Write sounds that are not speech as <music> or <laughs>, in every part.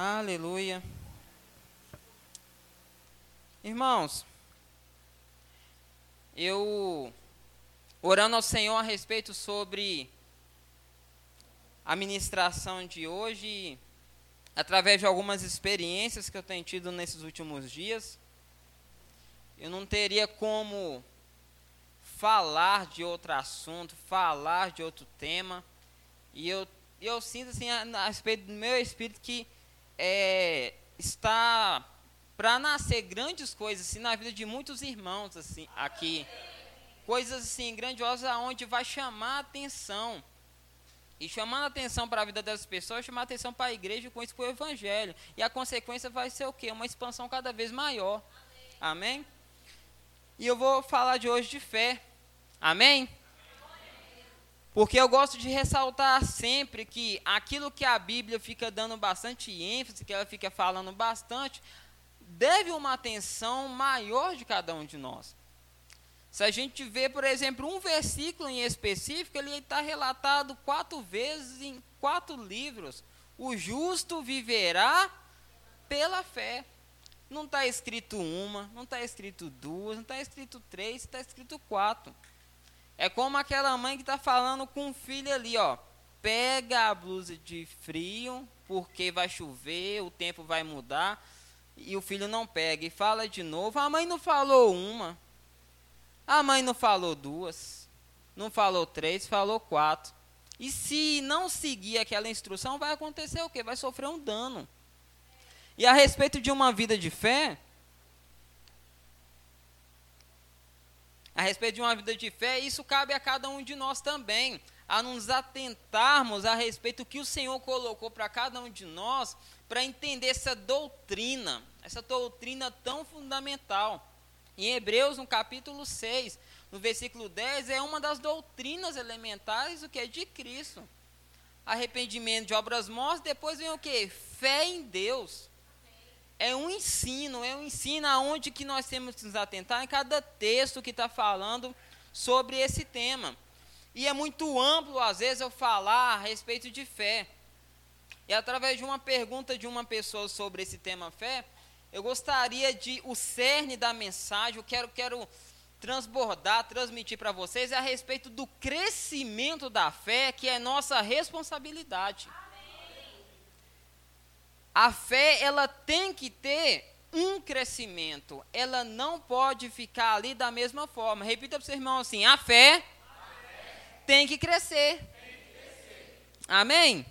Aleluia. Irmãos, eu orando ao Senhor a respeito sobre a ministração de hoje, através de algumas experiências que eu tenho tido nesses últimos dias, eu não teria como falar de outro assunto, falar de outro tema, e eu, eu sinto assim a, a respeito do meu espírito que é, está para nascer grandes coisas assim, na vida de muitos irmãos assim aqui coisas assim grandiosas aonde vai chamar a atenção e chamando a atenção para a vida das pessoas, chamar atenção para a igreja com isso para o evangelho. E a consequência vai ser o quê? Uma expansão cada vez maior. Amém? Amém? E eu vou falar de hoje de fé. Amém? Porque eu gosto de ressaltar sempre que aquilo que a Bíblia fica dando bastante ênfase, que ela fica falando bastante, deve uma atenção maior de cada um de nós. Se a gente vê, por exemplo, um versículo em específico, ele está relatado quatro vezes em quatro livros. O justo viverá pela fé. Não está escrito uma, não está escrito duas, não está escrito três, está escrito quatro. É como aquela mãe que está falando com o filho ali, ó. Pega a blusa de frio, porque vai chover, o tempo vai mudar, e o filho não pega. E fala de novo, a mãe não falou uma, a mãe não falou duas, não falou três, falou quatro. E se não seguir aquela instrução, vai acontecer o quê? Vai sofrer um dano. E a respeito de uma vida de fé, a respeito de uma vida de fé, isso cabe a cada um de nós também, a nos atentarmos a respeito do que o Senhor colocou para cada um de nós, para entender essa doutrina, essa doutrina tão fundamental. Em Hebreus, no capítulo 6, no versículo 10, é uma das doutrinas elementares do que é de Cristo. Arrependimento de obras mortas, depois vem o que? Fé em Deus. É um ensino, é um ensino aonde que nós temos que nos atentar em cada texto que está falando sobre esse tema. E é muito amplo, às vezes, eu falar a respeito de fé. E através de uma pergunta de uma pessoa sobre esse tema fé, eu gostaria de, o cerne da mensagem, eu quero, quero transbordar, transmitir para vocês é a respeito do crescimento da fé, que é nossa responsabilidade. A fé, ela tem que ter um crescimento, ela não pode ficar ali da mesma forma. Repita para o seu irmão assim: a fé, a fé. Tem, que tem que crescer. Amém?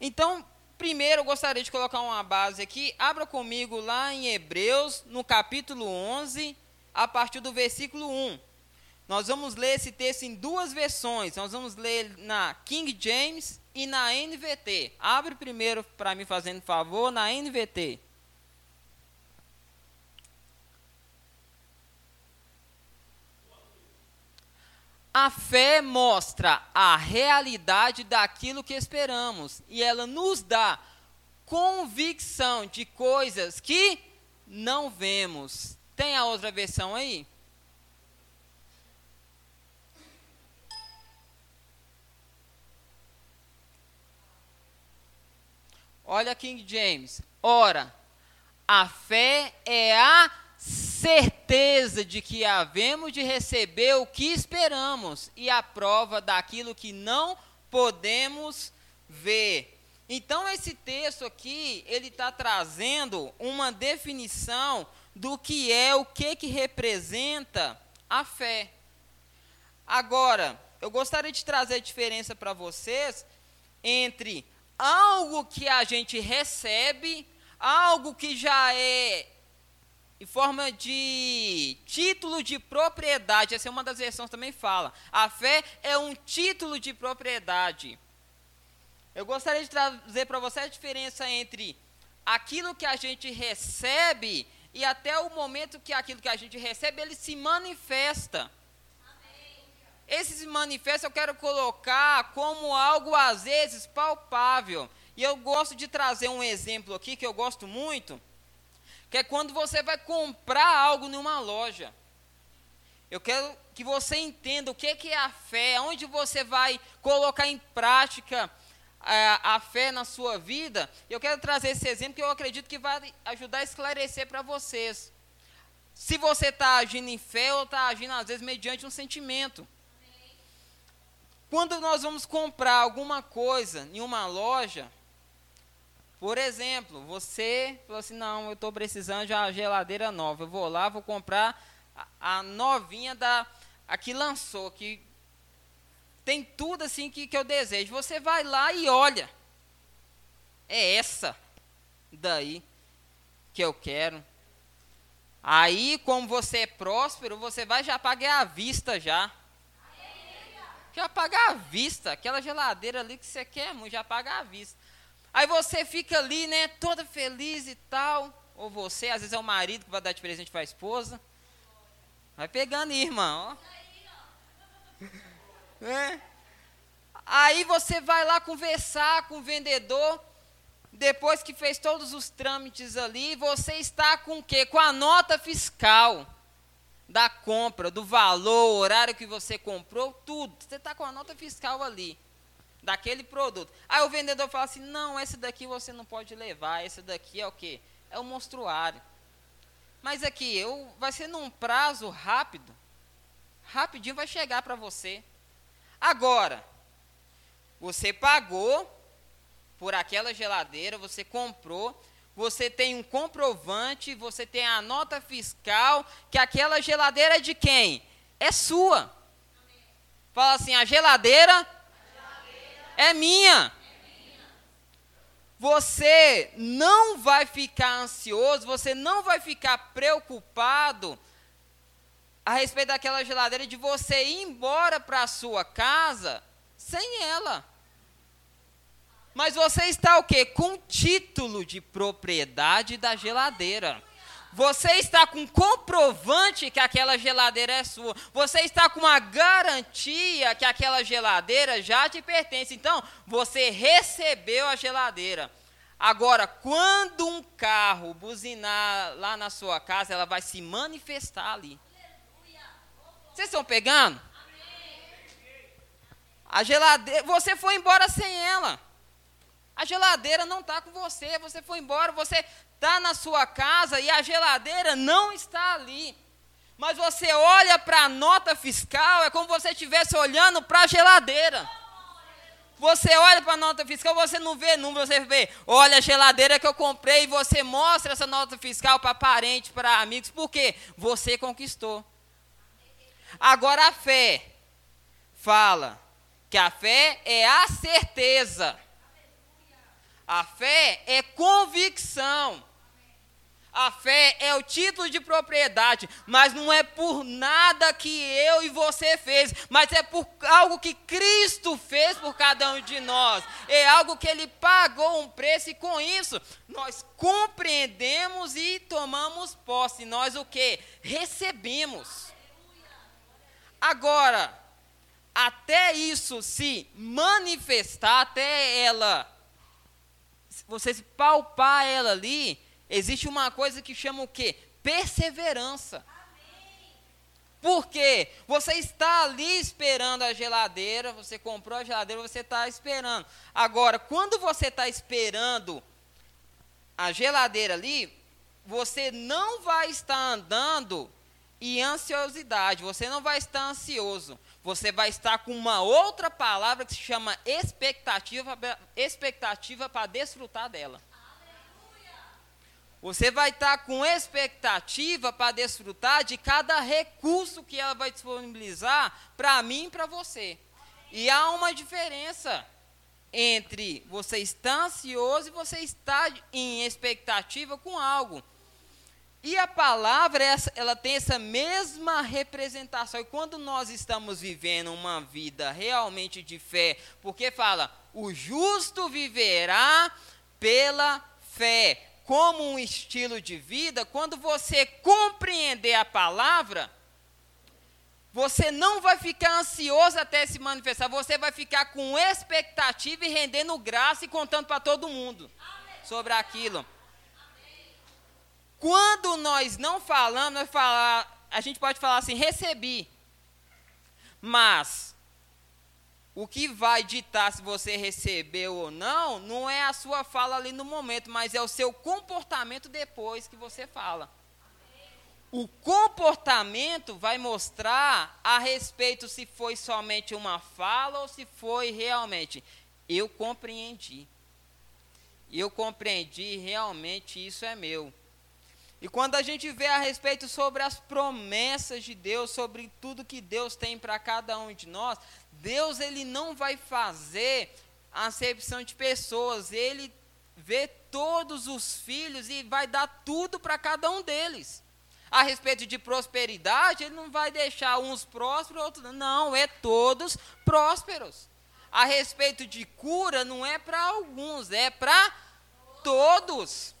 Então, Primeiro, eu gostaria de colocar uma base aqui. Abra comigo lá em Hebreus, no capítulo 11, a partir do versículo 1. Nós vamos ler esse texto em duas versões. Nós vamos ler na King James e na NVT. Abre primeiro para me fazendo favor na NVT. A fé mostra a realidade daquilo que esperamos e ela nos dá convicção de coisas que não vemos. Tem a outra versão aí? Olha King James. Ora, a fé é a certeza de que havemos de receber o que esperamos e a prova daquilo que não podemos ver. Então esse texto aqui, ele está trazendo uma definição do que é, o que que representa a fé. Agora, eu gostaria de trazer a diferença para vocês entre algo que a gente recebe, algo que já é em forma de título de propriedade. Essa é uma das versões também fala. A fé é um título de propriedade. Eu gostaria de trazer para você a diferença entre aquilo que a gente recebe e até o momento que aquilo que a gente recebe ele se manifesta. Esse se manifesta eu quero colocar como algo às vezes palpável. E eu gosto de trazer um exemplo aqui que eu gosto muito que é quando você vai comprar algo numa loja. Eu quero que você entenda o que é a fé, onde você vai colocar em prática a, a fé na sua vida, eu quero trazer esse exemplo que eu acredito que vai ajudar a esclarecer para vocês. Se você está agindo em fé ou está agindo, às vezes, mediante um sentimento. Quando nós vamos comprar alguma coisa em uma loja, por exemplo, você falou assim: não, eu estou precisando de uma geladeira nova. Eu vou lá, vou comprar a, a novinha da a que lançou, que tem tudo assim que, que eu desejo. Você vai lá e olha. É essa daí que eu quero. Aí, como você é próspero, você vai já pagar à vista já. Já pagar à vista. Aquela geladeira ali que você quer, já paga à vista. Aí você fica ali, né, toda feliz e tal. Ou você, às vezes é o marido que vai dar de presente para a esposa. Vai pegando aí, irmão. <laughs> É. Aí você vai lá conversar com o vendedor. Depois que fez todos os trâmites ali, você está com o quê? Com a nota fiscal da compra, do valor, horário que você comprou, tudo. Você está com a nota fiscal ali daquele produto. Aí o vendedor fala assim: não, esse daqui você não pode levar, esse daqui é o quê? É o monstruário. Mas aqui, eu, vai ser num prazo rápido, rapidinho vai chegar para você. Agora, você pagou por aquela geladeira, você comprou, você tem um comprovante, você tem a nota fiscal que aquela geladeira é de quem? É sua. Fala assim: a geladeira é minha. Você não vai ficar ansioso, você não vai ficar preocupado a respeito daquela geladeira de você ir embora para a sua casa sem ela. Mas você está o quê? Com título de propriedade da geladeira. Você está com comprovante que aquela geladeira é sua. Você está com uma garantia que aquela geladeira já te pertence. Então, você recebeu a geladeira. Agora, quando um carro buzinar lá na sua casa, ela vai se manifestar ali. Vocês estão pegando? A geladeira, você foi embora sem ela. A geladeira não está com você, você foi embora, você está na sua casa e a geladeira não está ali. Mas você olha para a nota fiscal, é como se você estivesse olhando para a geladeira. Você olha para a nota fiscal, você não vê número, você vê, olha a geladeira que eu comprei e você mostra essa nota fiscal para parentes, para amigos, porque você conquistou. Agora a fé fala que a fé é a certeza a fé é convicção. A fé é o título de propriedade, mas não é por nada que eu e você fez, mas é por algo que Cristo fez por cada um de nós. É algo que ele pagou um preço e com isso nós compreendemos e tomamos posse. Nós o que? Recebemos. Agora, até isso se manifestar, até ela você palpar ela ali, existe uma coisa que chama o quê? Perseverança. Por quê? Você está ali esperando a geladeira, você comprou a geladeira, você está esperando. Agora, quando você está esperando a geladeira ali, você não vai estar andando em ansiosidade, você não vai estar ansioso você vai estar com uma outra palavra que se chama expectativa, expectativa para desfrutar dela. Você vai estar com expectativa para desfrutar de cada recurso que ela vai disponibilizar para mim e para você. E há uma diferença entre você estar ansioso e você estar em expectativa com algo. E a palavra, ela tem essa mesma representação. E quando nós estamos vivendo uma vida realmente de fé, porque fala, o justo viverá pela fé, como um estilo de vida, quando você compreender a palavra, você não vai ficar ansioso até se manifestar, você vai ficar com expectativa e rendendo graça e contando para todo mundo sobre aquilo. Quando nós não falamos, nós falar, a gente pode falar assim, recebi. Mas o que vai ditar se você recebeu ou não, não é a sua fala ali no momento, mas é o seu comportamento depois que você fala. O comportamento vai mostrar a respeito se foi somente uma fala ou se foi realmente. Eu compreendi. Eu compreendi, realmente isso é meu. E quando a gente vê a respeito sobre as promessas de Deus, sobre tudo que Deus tem para cada um de nós, Deus ele não vai fazer acepção de pessoas, ele vê todos os filhos e vai dar tudo para cada um deles. A respeito de prosperidade, ele não vai deixar uns prósperos, outros não, é todos prósperos. A respeito de cura, não é para alguns, é para todos.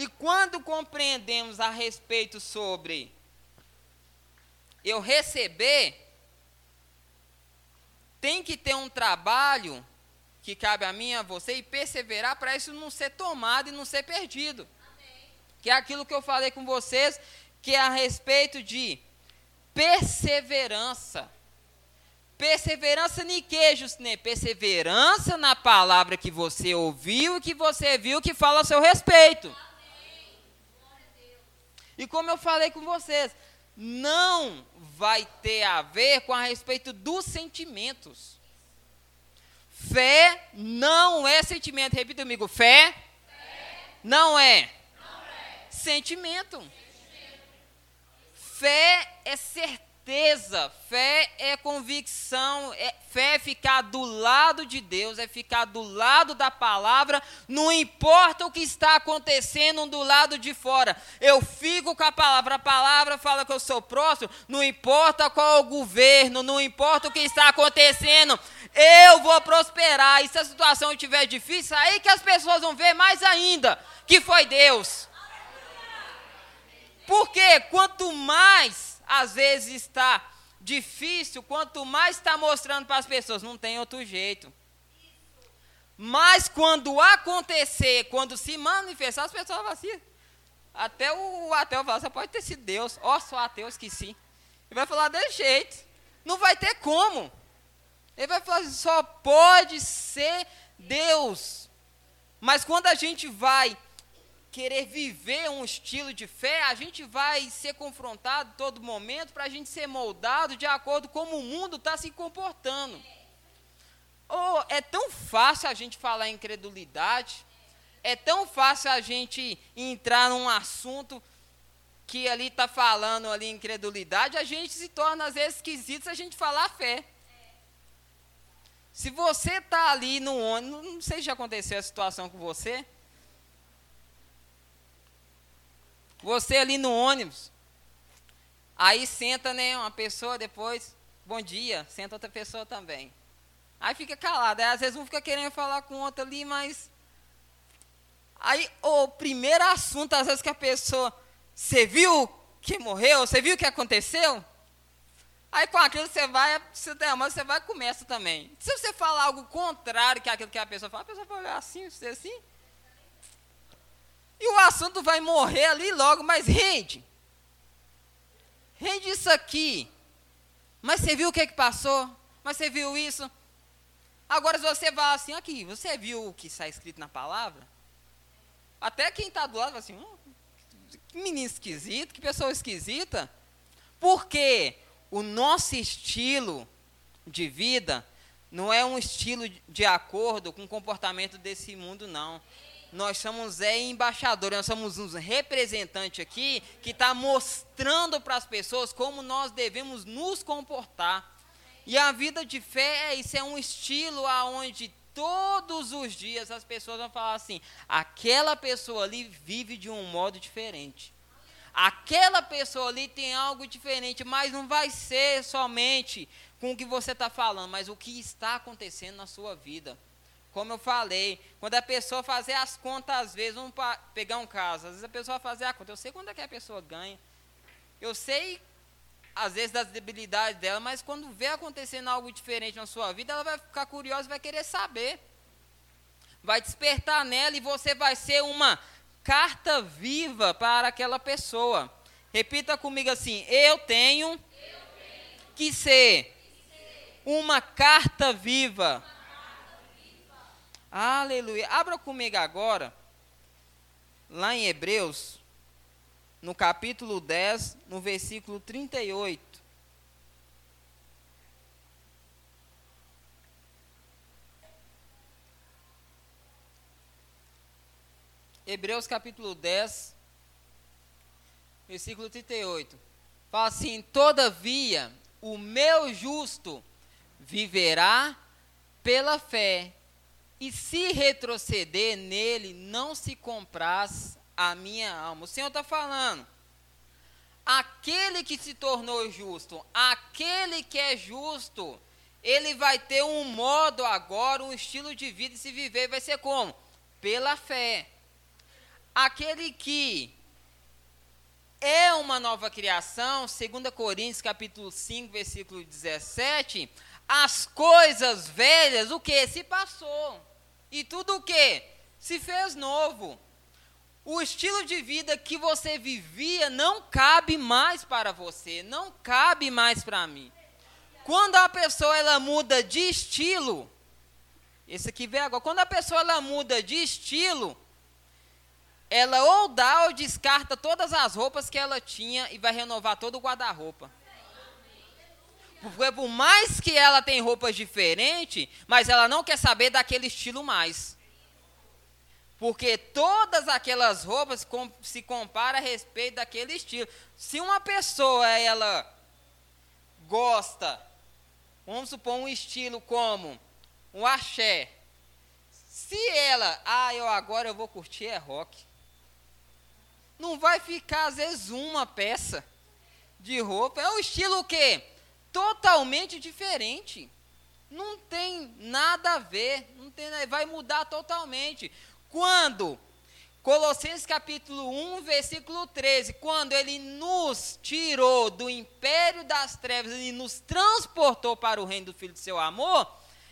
E quando compreendemos a respeito sobre eu receber, tem que ter um trabalho que cabe a mim e a você e perseverar para isso não ser tomado e não ser perdido. Amém. Que é aquilo que eu falei com vocês, que é a respeito de perseverança. Perseverança em que, Justinê? Perseverança na palavra que você ouviu e que você viu que fala a seu respeito. E como eu falei com vocês, não vai ter a ver com a respeito dos sentimentos. Fé não é sentimento. Repita comigo: fé, fé. Não, é. não é sentimento. sentimento. Fé é certeza certeza, fé é convicção, é, fé é ficar do lado de Deus, é ficar do lado da palavra, não importa o que está acontecendo do lado de fora. Eu fico com a palavra, a palavra fala que eu sou próximo, não importa qual o governo, não importa o que está acontecendo, eu vou prosperar. E se a situação estiver difícil, aí que as pessoas vão ver mais ainda que foi Deus. Porque quanto mais às vezes está difícil, quanto mais está mostrando para as pessoas, não tem outro jeito. Mas quando acontecer, quando se manifestar, as pessoas vão assim. Até o ateu fala, você pode ter sido Deus. Ó, oh, sou ateu, esqueci. Ele vai falar desse jeito. Não vai ter como. Ele vai falar, só pode ser Deus. Mas quando a gente vai querer viver um estilo de fé, a gente vai ser confrontado todo momento para a gente ser moldado de acordo com como o mundo está se comportando. Oh, é tão fácil a gente falar incredulidade, é tão fácil a gente entrar num assunto que ali está falando ali incredulidade, a gente se torna às vezes esquisito se a gente falar fé. Se você está ali no ônibus, não sei se já aconteceu a situação com você, Você ali no ônibus. Aí senta, né, uma pessoa depois, bom dia, senta outra pessoa também. Aí fica calado. Aí às vezes um fica querendo falar com outro ali, mas. Aí o primeiro assunto, às vezes, que a pessoa. Você viu que morreu? Você viu o que aconteceu? Aí com aquilo você vai, der uma, você vai e começa também. Se você falar algo contrário que aquilo que a pessoa fala, a pessoa vai olhar assim, você assim. E o assunto vai morrer ali logo, mas rende. Rende isso aqui. Mas você viu o que, é que passou? Mas você viu isso? Agora, se você vai assim, aqui, você viu o que está escrito na palavra? Até quem está do lado vai assim, hum, que menino esquisito, que pessoa esquisita. Porque o nosso estilo de vida não é um estilo de acordo com o comportamento desse mundo, não nós somos é, embaixadores, nós somos uns representantes aqui que está mostrando para as pessoas como nós devemos nos comportar. E a vida de fé é isso, é um estilo aonde todos os dias as pessoas vão falar assim: aquela pessoa ali vive de um modo diferente. Aquela pessoa ali tem algo diferente, mas não vai ser somente com o que você está falando, mas o que está acontecendo na sua vida. Como eu falei, quando a pessoa fazer as contas, às vezes, vamos pegar um caso, às vezes a pessoa fazer a conta, eu sei quando é que a pessoa ganha, eu sei, às vezes, das debilidades dela, mas quando vê acontecendo algo diferente na sua vida, ela vai ficar curiosa e vai querer saber. Vai despertar nela e você vai ser uma carta viva para aquela pessoa. Repita comigo assim: eu tenho, eu tenho que ser, que ser Uma carta viva. Aleluia. Abra comigo agora, lá em Hebreus, no capítulo 10, no versículo 38. Hebreus capítulo 10, versículo 38. Fala assim: Todavia, o meu justo viverá pela fé, e se retroceder nele, não se compraz a minha alma. O Senhor está falando. Aquele que se tornou justo, aquele que é justo, ele vai ter um modo agora, um estilo de vida e se viver vai ser como? Pela fé. Aquele que é uma nova criação, 2 Coríntios capítulo 5, versículo 17, as coisas velhas, o que? Se passou. E tudo o que? Se fez novo. O estilo de vida que você vivia não cabe mais para você, não cabe mais para mim. Quando a pessoa ela muda de estilo, esse aqui vem agora, quando a pessoa ela muda de estilo, ela ou dá ou descarta todas as roupas que ela tinha e vai renovar todo o guarda-roupa. Porque por mais que ela tem roupas diferentes, mas ela não quer saber daquele estilo mais. Porque todas aquelas roupas se compara a respeito daquele estilo. Se uma pessoa ela gosta, vamos supor um estilo como um axé. Se ela, ah, eu agora eu vou curtir é rock não vai ficar, às vezes, uma peça de roupa. É o estilo o quê? Totalmente diferente. Não tem nada a ver, não tem, vai mudar totalmente. Quando Colossenses capítulo 1, versículo 13, quando ele nos tirou do império das trevas e nos transportou para o reino do filho do seu amor,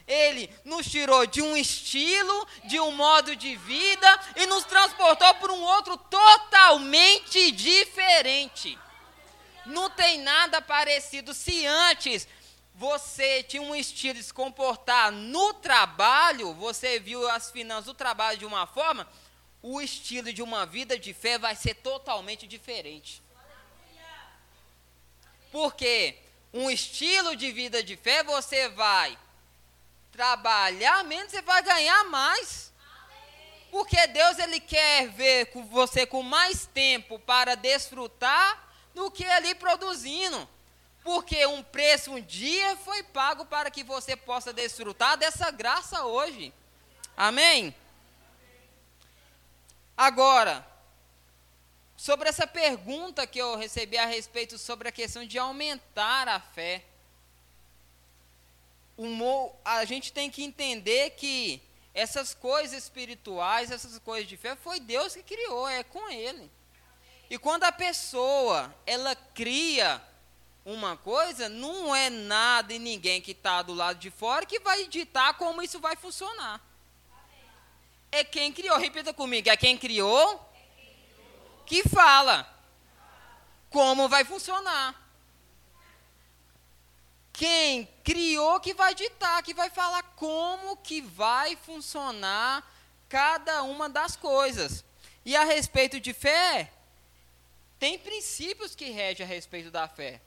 ele nos tirou de um estilo, de um modo de vida e nos transportou para um outro totalmente diferente. Não tem nada parecido. Se antes você tinha um estilo de se comportar no trabalho, você viu as finanças do trabalho de uma forma, o estilo de uma vida de fé vai ser totalmente diferente. Porque um estilo de vida de fé você vai trabalhar menos, você vai ganhar mais. Porque Deus ele quer ver você com mais tempo para desfrutar do que ali produzindo. Porque um preço um dia foi pago para que você possa desfrutar dessa graça hoje. Amém? Agora, sobre essa pergunta que eu recebi a respeito sobre a questão de aumentar a fé a gente tem que entender que essas coisas espirituais, essas coisas de fé, foi Deus que criou, é com Ele. E quando a pessoa, ela cria uma coisa, não é nada e ninguém que está do lado de fora que vai ditar como isso vai funcionar. É quem criou, repita comigo, é quem criou que fala como vai funcionar quem criou que vai ditar, que vai falar como que vai funcionar cada uma das coisas. E a respeito de fé, tem princípios que regem a respeito da fé.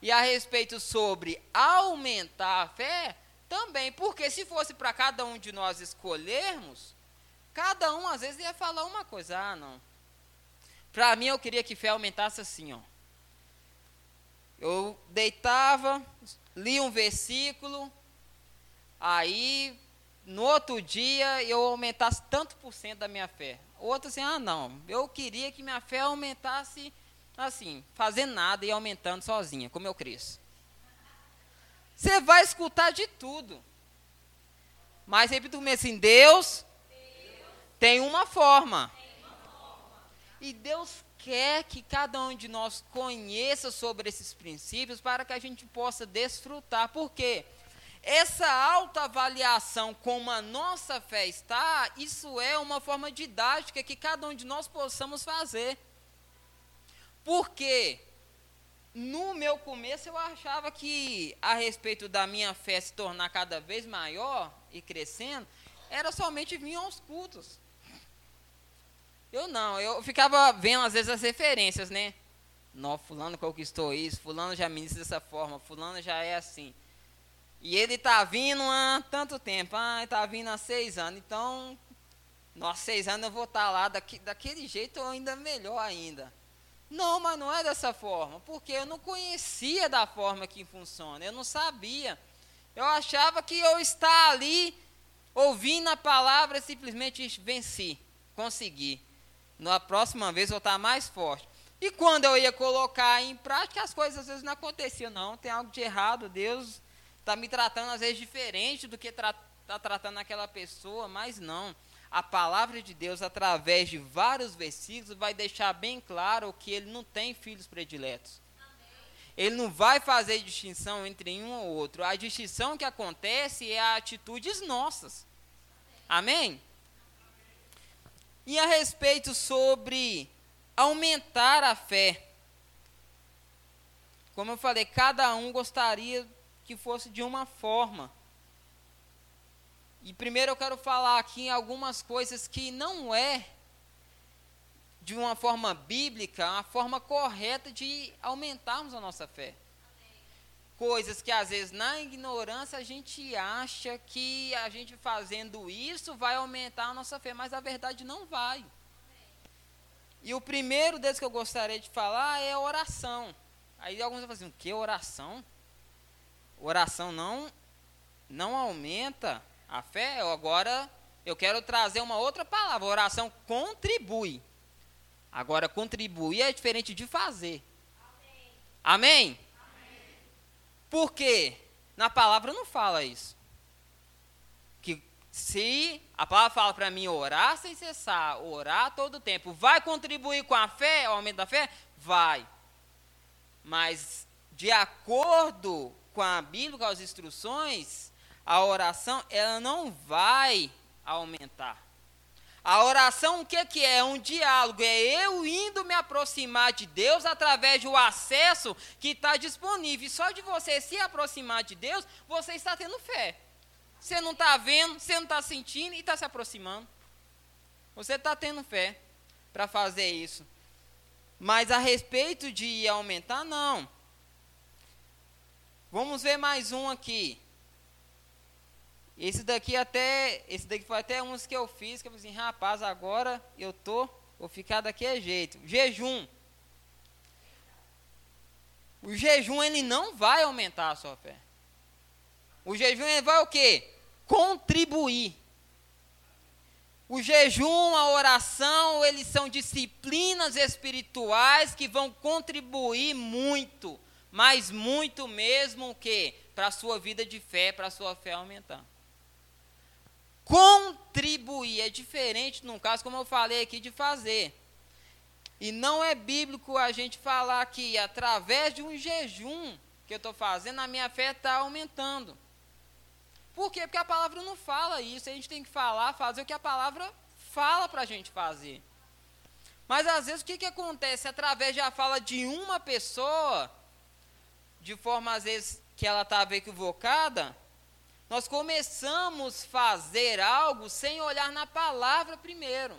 E a respeito sobre aumentar a fé, também, porque se fosse para cada um de nós escolhermos, cada um às vezes ia falar uma coisa, ah, não. Para mim eu queria que fé aumentasse assim, ó. Eu deitava, li um versículo, aí no outro dia eu aumentasse tanto por cento da minha fé. Outro assim, ah não, eu queria que minha fé aumentasse assim, fazendo nada e aumentando sozinha, como eu cresço. Você vai escutar de tudo. Mas repito comigo assim, Deus, Deus tem uma forma. Tem uma forma. E Deus quer que cada um de nós conheça sobre esses princípios para que a gente possa desfrutar. Por quê? Essa autoavaliação como a nossa fé está, isso é uma forma didática que cada um de nós possamos fazer. Por quê? no meu começo eu achava que a respeito da minha fé se tornar cada vez maior e crescendo, era somente vir aos cultos. Eu não, eu ficava vendo às vezes as referências, né? Não, fulano conquistou isso, fulano já ministra dessa forma, fulano já é assim. E ele está vindo há tanto tempo, ah, está vindo há seis anos, então, nós seis anos eu vou estar tá lá daqui, daquele jeito ou ainda melhor ainda. Não, mas não é dessa forma, porque eu não conhecia da forma que funciona, eu não sabia. Eu achava que eu estar ali, ouvindo a palavra, simplesmente venci, consegui. Na próxima vez eu estar mais forte. E quando eu ia colocar em prática, as coisas às vezes não aconteciam. Não, tem algo de errado, Deus está me tratando às vezes diferente do que está tra tratando aquela pessoa, mas não a palavra de Deus, através de vários versículos, vai deixar bem claro que ele não tem filhos prediletos. Ele não vai fazer distinção entre um ou outro. A distinção que acontece é atitudes nossas. Amém? E a respeito sobre aumentar a fé. Como eu falei, cada um gostaria que fosse de uma forma. E primeiro eu quero falar aqui algumas coisas que não é de uma forma bíblica, a forma correta de aumentarmos a nossa fé. Coisas que às vezes na ignorância a gente acha que a gente fazendo isso vai aumentar a nossa fé, mas a verdade não vai. E o primeiro deles que eu gostaria de falar é oração. Aí alguns vão falar assim, o que oração? Oração não não aumenta a fé, agora eu quero trazer uma outra palavra. oração contribui. Agora, contribuir é diferente de fazer. Amém? Amém? Amém. Por quê? Na palavra não fala isso. Que se a palavra fala para mim orar sem cessar, orar todo o tempo, vai contribuir com a fé, o aumento da fé? Vai. Mas, de acordo com a Bíblia, com as instruções, a oração ela não vai aumentar. A oração o que, que é? É um diálogo, é eu indo me aproximar de Deus através do acesso que está disponível. E só de você se aproximar de Deus, você está tendo fé. Você não está vendo, você não está sentindo e está se aproximando. Você está tendo fé para fazer isso. Mas a respeito de aumentar, não. Vamos ver mais um aqui. Esse daqui até, esse daqui foi até uns que eu fiz, que eu falei assim, rapaz, agora eu tô, vou ficar daquele jeito. Jejum. O jejum ele não vai aumentar a sua fé. O jejum ele vai o quê? Contribuir. O jejum, a oração, eles são disciplinas espirituais que vão contribuir muito, mas muito mesmo o quê? Para a sua vida de fé, para a sua fé aumentar contribuir. É diferente, num caso, como eu falei aqui, de fazer. E não é bíblico a gente falar que através de um jejum que eu estou fazendo, a minha fé está aumentando. Por quê? Porque a palavra não fala isso. A gente tem que falar, fazer o que a palavra fala para a gente fazer. Mas às vezes o que, que acontece? Através da fala de uma pessoa, de forma às vezes que ela estava equivocada, nós começamos a fazer algo sem olhar na palavra primeiro.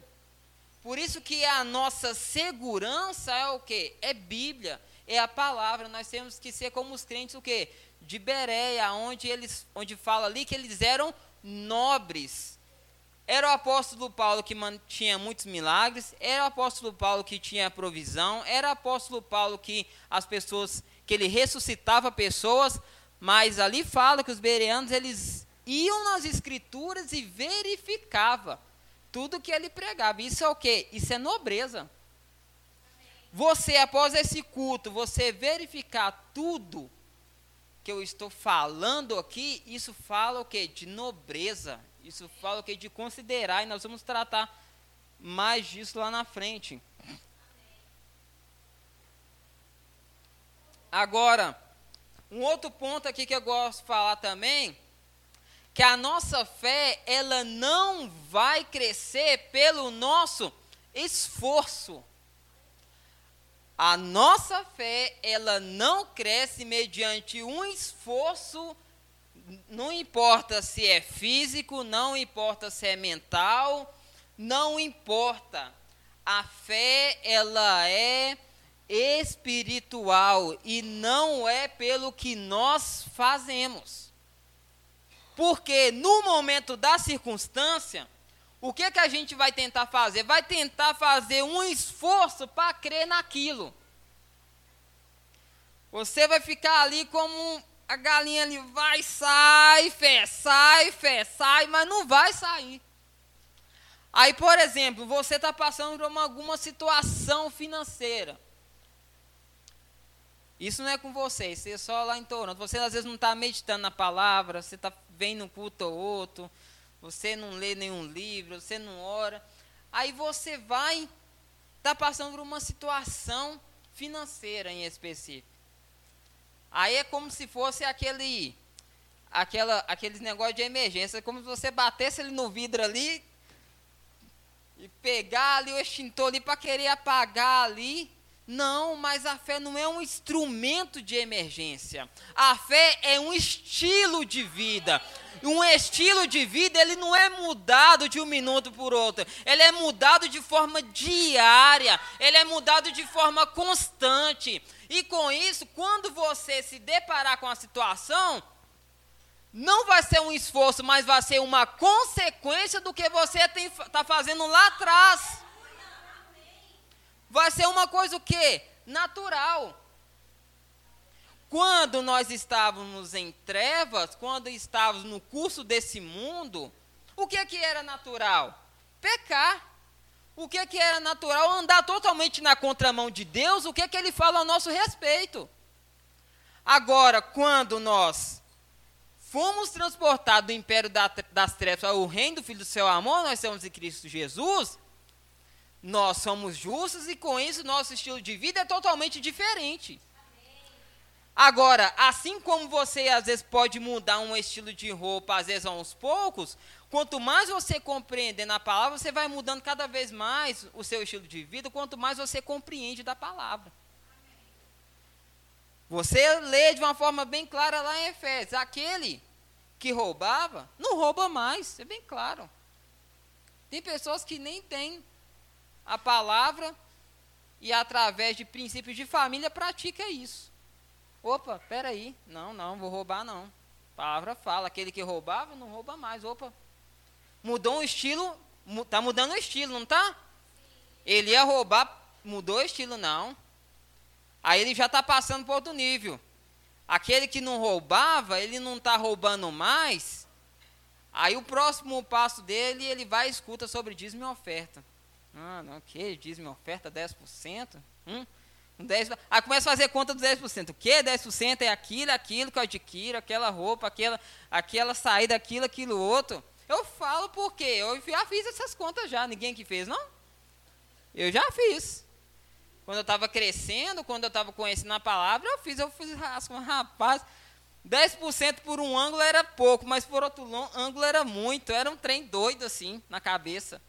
Por isso que a nossa segurança é o quê? É Bíblia, é a palavra. Nós temos que ser como os crentes o quê? De Bereia, onde eles onde fala ali que eles eram nobres. Era o apóstolo Paulo que tinha muitos milagres, era o apóstolo Paulo que tinha provisão, era o apóstolo Paulo que as pessoas que ele ressuscitava pessoas, mas ali fala que os bereanos eles iam nas escrituras e verificava tudo que ele pregava. Isso é o quê? Isso é nobreza. Você após esse culto, você verificar tudo que eu estou falando aqui, isso fala o quê? De nobreza. Isso fala o quê? De considerar e nós vamos tratar mais disso lá na frente. Agora, um outro ponto aqui que eu gosto de falar também, que a nossa fé, ela não vai crescer pelo nosso esforço. A nossa fé, ela não cresce mediante um esforço, não importa se é físico, não importa se é mental, não importa. A fé, ela é espiritual e não é pelo que nós fazemos. Porque no momento da circunstância, o que, que a gente vai tentar fazer? Vai tentar fazer um esforço para crer naquilo. Você vai ficar ali como a galinha ali, vai, sai, fé, sai, fé, sai, mas não vai sair. Aí, por exemplo, você está passando por uma, alguma situação financeira. Isso não é com você, você é só lá em Toronto. Você às vezes não está meditando na palavra, você está vendo um culto ou outro, você não lê nenhum livro, você não ora. Aí você vai estar tá passando por uma situação financeira em específico. Aí é como se fosse aquele aquela aqueles negócios de emergência, como se você batesse ele no vidro ali e pegar ali o extintor ali para querer apagar ali. Não, mas a fé não é um instrumento de emergência. A fé é um estilo de vida um estilo de vida, ele não é mudado de um minuto por outro. Ele é mudado de forma diária, ele é mudado de forma constante. E com isso, quando você se deparar com a situação, não vai ser um esforço, mas vai ser uma consequência do que você está fazendo lá atrás. Vai ser uma coisa o quê? Natural. Quando nós estávamos em trevas, quando estávamos no curso desse mundo, o que, que era natural? Pecar. O que, que era natural? Andar totalmente na contramão de Deus, o que, que ele fala a nosso respeito. Agora, quando nós fomos transportados do império das trevas ao reino do Filho do Seu Amor, nós somos em Cristo Jesus, nós somos justos e com isso nosso estilo de vida é totalmente diferente. Agora, assim como você às vezes pode mudar um estilo de roupa, às vezes aos poucos, quanto mais você compreender na palavra, você vai mudando cada vez mais o seu estilo de vida, quanto mais você compreende da palavra. Você lê de uma forma bem clara lá em Efésios: aquele que roubava, não rouba mais, é bem claro. Tem pessoas que nem têm a palavra e, através de princípios de família, pratica isso. Opa, peraí. Não, não, vou roubar não. A palavra fala, aquele que roubava não rouba mais. Opa. Mudou o estilo, tá mudando o estilo, não tá? Ele ia roubar, mudou o estilo não. Aí ele já está passando para outro nível. Aquele que não roubava, ele não está roubando mais. Aí o próximo passo dele, ele vai e escuta sobre dízimo e oferta. Ah, não, o? Dízimo e oferta 10%? Hum? 10, aí começa a fazer conta dos 10%. O que? 10% é aquilo, aquilo que eu adquiro, aquela roupa, aquela, aquela saída, aquilo, aquilo outro. Eu falo porque eu já fiz essas contas já. Ninguém que fez, não? Eu já fiz. Quando eu estava crescendo, quando eu estava conhecendo a palavra, eu fiz, eu fiz rapaz. 10% por um ângulo era pouco, mas por outro ângulo era muito. Era um trem doido assim na cabeça.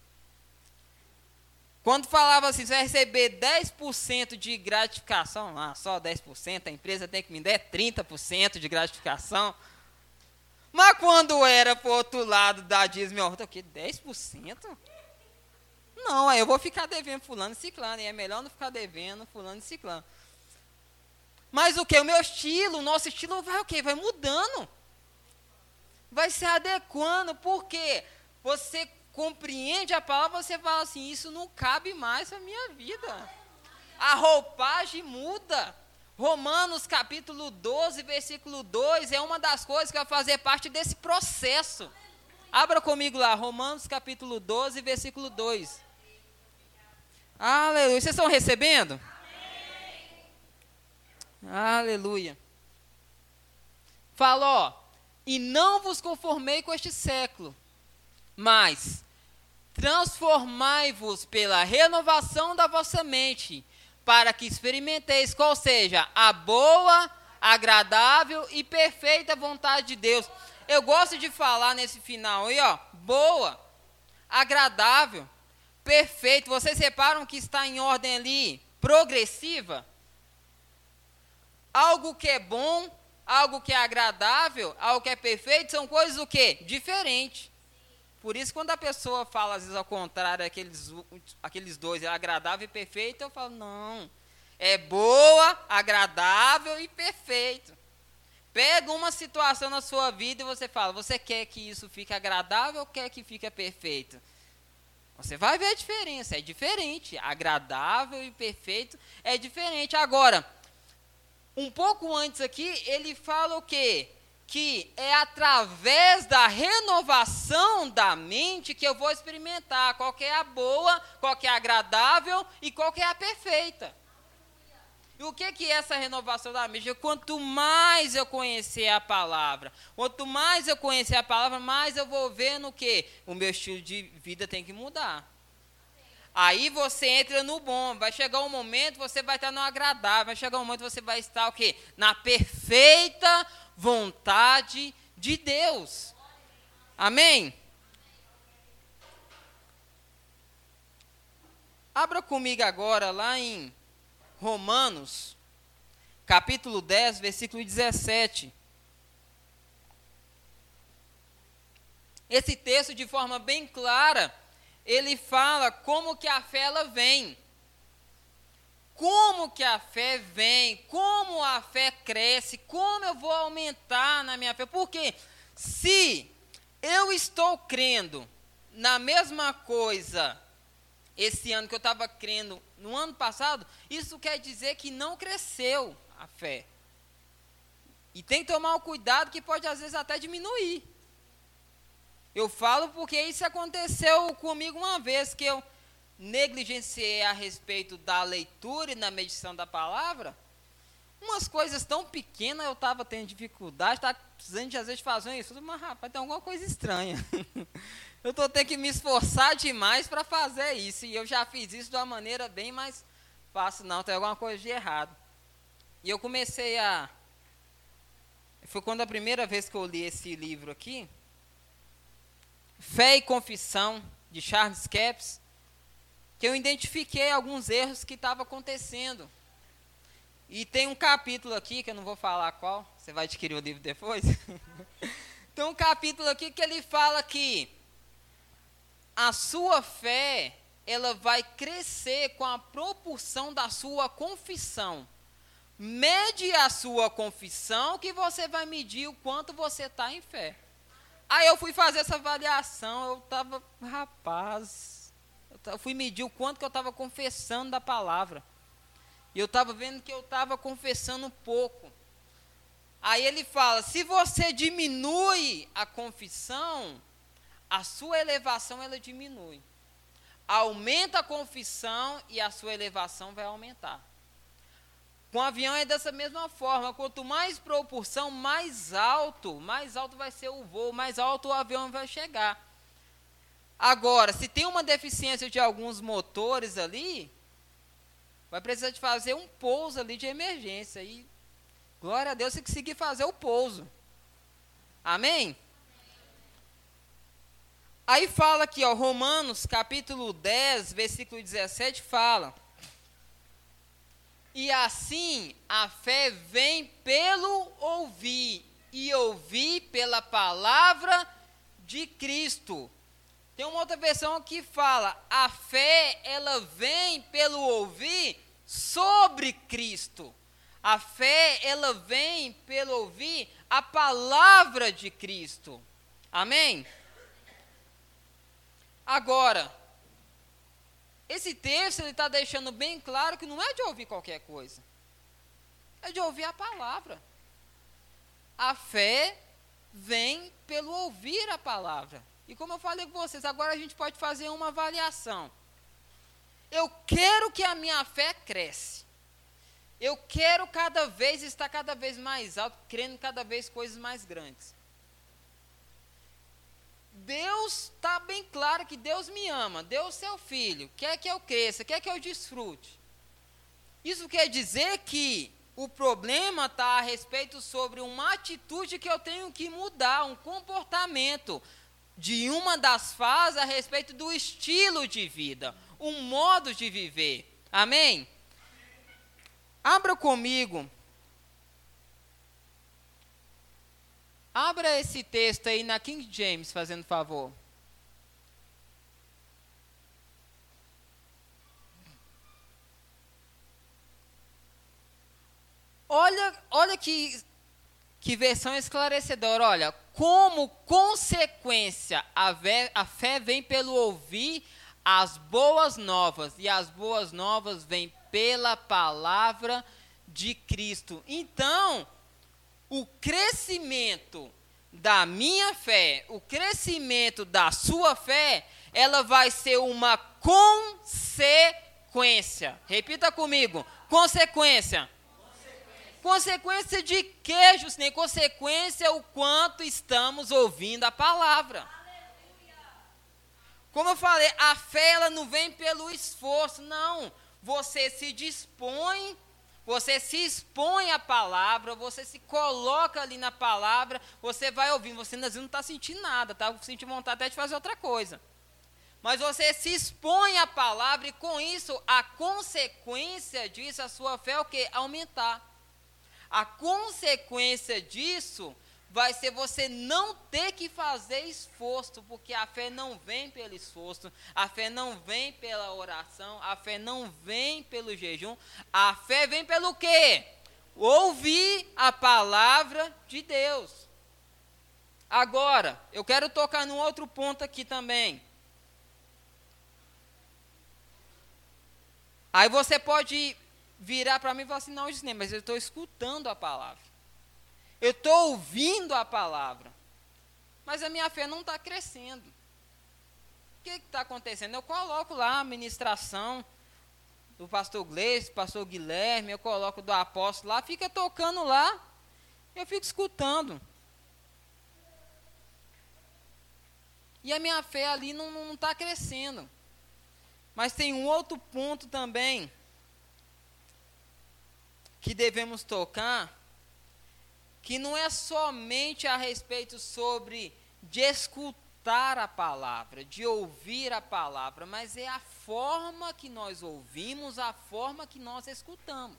Quando falava assim, você vai receber 10% de gratificação, ah, só 10%, a empresa tem que me dar 30% de gratificação. Mas quando era para o outro lado da dízimo, o quê? 10%? Não, aí eu vou ficar devendo fulano e ciclano, e é melhor não ficar devendo fulano e ciclano. Mas o que? O meu estilo, o nosso estilo vai o quê? Vai mudando. Vai se adequando, por quê? Você compreende a palavra, você fala assim: isso não cabe mais na minha vida. A roupagem muda. Romanos capítulo 12, versículo 2 é uma das coisas que vai fazer parte desse processo. Abra comigo lá, Romanos capítulo 12, versículo 2. Aleluia. Vocês estão recebendo? Aleluia. Fala, ó. E não vos conformei com este século, mas transformai-vos pela renovação da vossa mente, para que experimenteis qual seja a boa, agradável e perfeita vontade de Deus. Eu gosto de falar nesse final aí, ó, boa, agradável, perfeito. Vocês reparam que está em ordem ali, progressiva. Algo que é bom, algo que é agradável, algo que é perfeito, são coisas o quê? Diferentes. Por isso, quando a pessoa fala, às vezes, ao contrário, aqueles, aqueles dois, é agradável e perfeito, eu falo, não. É boa, agradável e perfeito. Pega uma situação na sua vida e você fala, você quer que isso fique agradável ou quer que fique perfeito? Você vai ver a diferença, é diferente. Agradável e perfeito é diferente. Agora, um pouco antes aqui, ele fala o quê? Que é através da renovação da mente que eu vou experimentar qual é a boa, qual é a agradável e qual é a perfeita. E o que, que é essa renovação da mente? Quanto mais eu conhecer a palavra, quanto mais eu conhecer a palavra, mais eu vou ver no que o meu estilo de vida tem que mudar. Aí você entra no bom, vai chegar um momento você vai estar no agradável, vai chegar um momento você vai estar o quê? Na perfeita vontade de Deus. Amém? Abra comigo agora lá em Romanos, capítulo 10, versículo 17. Esse texto, de forma bem clara, ele fala como que a fé ela vem. Como que a fé vem? Como a fé cresce? Como eu vou aumentar na minha fé? Porque se eu estou crendo na mesma coisa esse ano que eu estava crendo no ano passado, isso quer dizer que não cresceu a fé. E tem que tomar o cuidado que pode às vezes até diminuir. Eu falo porque isso aconteceu comigo uma vez que eu negligenciei a respeito da leitura e na medição da palavra, umas coisas tão pequenas eu estava tendo dificuldade, estava precisando de às vezes fazer isso. Mas, rapaz, tem alguma coisa estranha. <laughs> eu estou tendo que me esforçar demais para fazer isso. E eu já fiz isso de uma maneira bem mais fácil. Não, tem alguma coisa de errado. E eu comecei a. Foi quando a primeira vez que eu li esse livro aqui. Fé e Confissão, de Charles Capps que eu identifiquei alguns erros que estavam acontecendo. E tem um capítulo aqui, que eu não vou falar qual, você vai adquirir o livro depois. <laughs> tem um capítulo aqui que ele fala que a sua fé, ela vai crescer com a proporção da sua confissão. Mede a sua confissão que você vai medir o quanto você está em fé. Aí eu fui fazer essa avaliação, eu estava, rapaz, eu fui medir o quanto que eu estava confessando da palavra. E eu estava vendo que eu estava confessando pouco. Aí ele fala: se você diminui a confissão, a sua elevação ela diminui. Aumenta a confissão e a sua elevação vai aumentar. Com o avião é dessa mesma forma. Quanto mais proporção, mais alto, mais alto vai ser o voo, mais alto o avião vai chegar. Agora, se tem uma deficiência de alguns motores ali, vai precisar de fazer um pouso ali de emergência. E glória a Deus se conseguir fazer o pouso. Amém? Aí fala aqui, ó, Romanos capítulo 10, versículo 17 fala: E assim a fé vem pelo ouvir, e ouvir pela palavra de Cristo. Tem uma outra versão que fala: a fé ela vem pelo ouvir sobre Cristo. A fé ela vem pelo ouvir a palavra de Cristo. Amém? Agora, esse texto ele está deixando bem claro que não é de ouvir qualquer coisa, é de ouvir a palavra. A fé vem pelo ouvir a palavra. E como eu falei com vocês, agora a gente pode fazer uma avaliação. Eu quero que a minha fé cresça. Eu quero cada vez estar cada vez mais alto, crendo cada vez coisas mais grandes. Deus está bem claro que Deus me ama, Deus é o filho, quer que eu cresça, quer que eu desfrute. Isso quer dizer que o problema está a respeito sobre uma atitude que eu tenho que mudar, um comportamento, de uma das fases a respeito do estilo de vida, um modo de viver. Amém? Abra comigo. Abra esse texto aí na King James, fazendo favor. Olha, olha que, que versão esclarecedora. Olha, como consequência, a, a fé vem pelo ouvir as boas novas, e as boas novas vêm pela palavra de Cristo. Então, o crescimento da minha fé, o crescimento da sua fé, ela vai ser uma consequência. Repita comigo: consequência. Consequência de queijos, nem consequência o quanto estamos ouvindo a palavra. Como eu falei, a fé ela não vem pelo esforço, não. Você se dispõe, você se expõe à palavra, você se coloca ali na palavra, você vai ouvindo, você não está sentindo nada, tá? Sentindo vontade até de fazer outra coisa. Mas você se expõe à palavra e com isso, a consequência disso, a sua fé é o quê? Aumentar. A consequência disso vai ser você não ter que fazer esforço, porque a fé não vem pelo esforço, a fé não vem pela oração, a fé não vem pelo jejum, a fé vem pelo quê? Ouvir a palavra de Deus. Agora, eu quero tocar num outro ponto aqui também. Aí você pode virar para mim e falar assim: não, Gisnei, mas eu estou escutando a palavra. Eu estou ouvindo a palavra. Mas a minha fé não está crescendo. O que está acontecendo? Eu coloco lá a ministração do pastor Gleice, pastor Guilherme, eu coloco do apóstolo lá, fica tocando lá, eu fico escutando. E a minha fé ali não está crescendo. Mas tem um outro ponto também que devemos tocar, que não é somente a respeito sobre de escutar a palavra, de ouvir a palavra, mas é a forma que nós ouvimos, a forma que nós escutamos.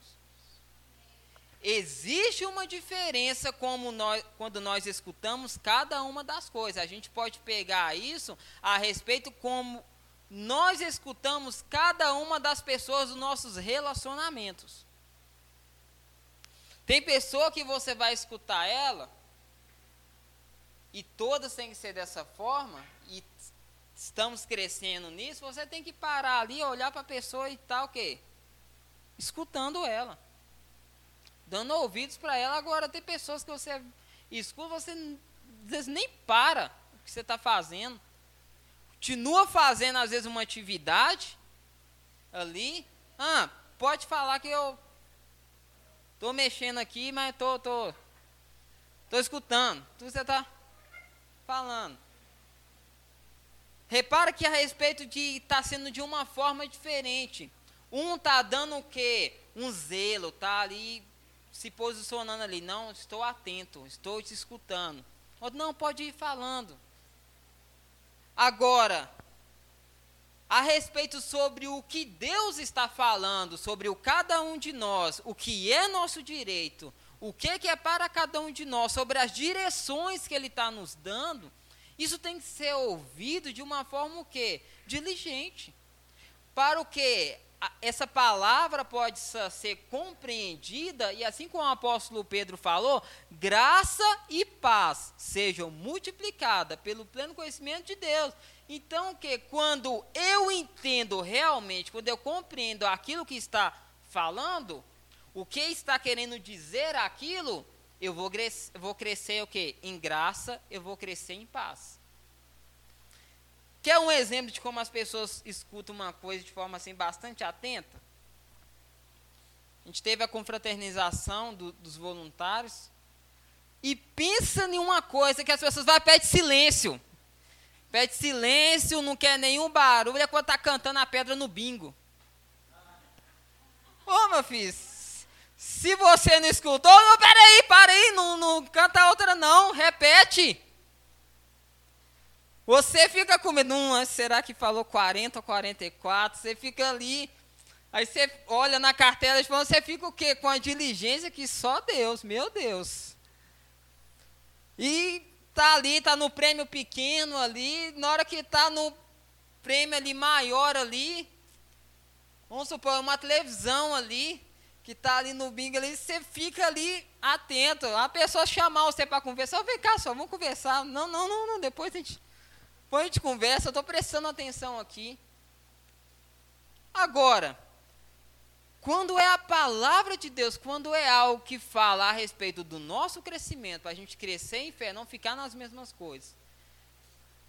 Existe uma diferença como nós, quando nós escutamos cada uma das coisas. A gente pode pegar isso a respeito como nós escutamos cada uma das pessoas dos nossos relacionamentos. Tem pessoa que você vai escutar ela, e todas têm que ser dessa forma, e estamos crescendo nisso, você tem que parar ali, olhar para a pessoa e tal, o quê? Escutando ela. Dando ouvidos para ela. Agora, tem pessoas que você escuta, você às vezes nem para o que você está fazendo. Continua fazendo, às vezes, uma atividade ali. Ah, pode falar que eu Tô mexendo aqui, mas tô, tô, tô escutando. Tudo você está falando. Repara que a respeito de está sendo de uma forma diferente. Um está dando o quê? Um zelo, tá ali se posicionando ali. Não, estou atento, estou te escutando. Outro, não, pode ir falando. Agora, a respeito sobre o que Deus está falando, sobre o cada um de nós, o que é nosso direito, o que, que é para cada um de nós, sobre as direções que Ele está nos dando, isso tem que ser ouvido de uma forma o quê? Diligente. Para o que essa palavra pode ser compreendida, e assim como o apóstolo Pedro falou, graça e paz sejam multiplicadas pelo pleno conhecimento de Deus. Então, que quando eu entendo realmente, quando eu compreendo aquilo que está falando, o que está querendo dizer aquilo, eu vou, vou crescer o quê? Em graça, eu vou crescer em paz. Quer um exemplo de como as pessoas escutam uma coisa de forma assim bastante atenta? A gente teve a confraternização do, dos voluntários e pensa em uma coisa que as pessoas vão pedir silêncio. Pede silêncio, não quer nenhum barulho, é quando tá cantando a pedra no bingo. Ô, meu filho, se você não escutou, não, peraí, para aí, não, não canta outra não, repete. Você fica com medo, hum, será que falou 40 ou 44? Você fica ali, Aí você olha na cartela e você fica o quê? Com a diligência que só Deus, meu Deus. E tá ali, tá no prêmio pequeno ali, na hora que tá no prêmio ali maior ali, vamos supor, uma televisão ali, que tá ali no bingo ali, você fica ali atento. A pessoa chamar você para conversar, vem cá só, vamos conversar. Não, não, não, não, depois a gente, depois a gente conversa, eu estou prestando atenção aqui. Agora, quando é a palavra de Deus, quando é algo que fala a respeito do nosso crescimento, para a gente crescer em fé, não ficar nas mesmas coisas,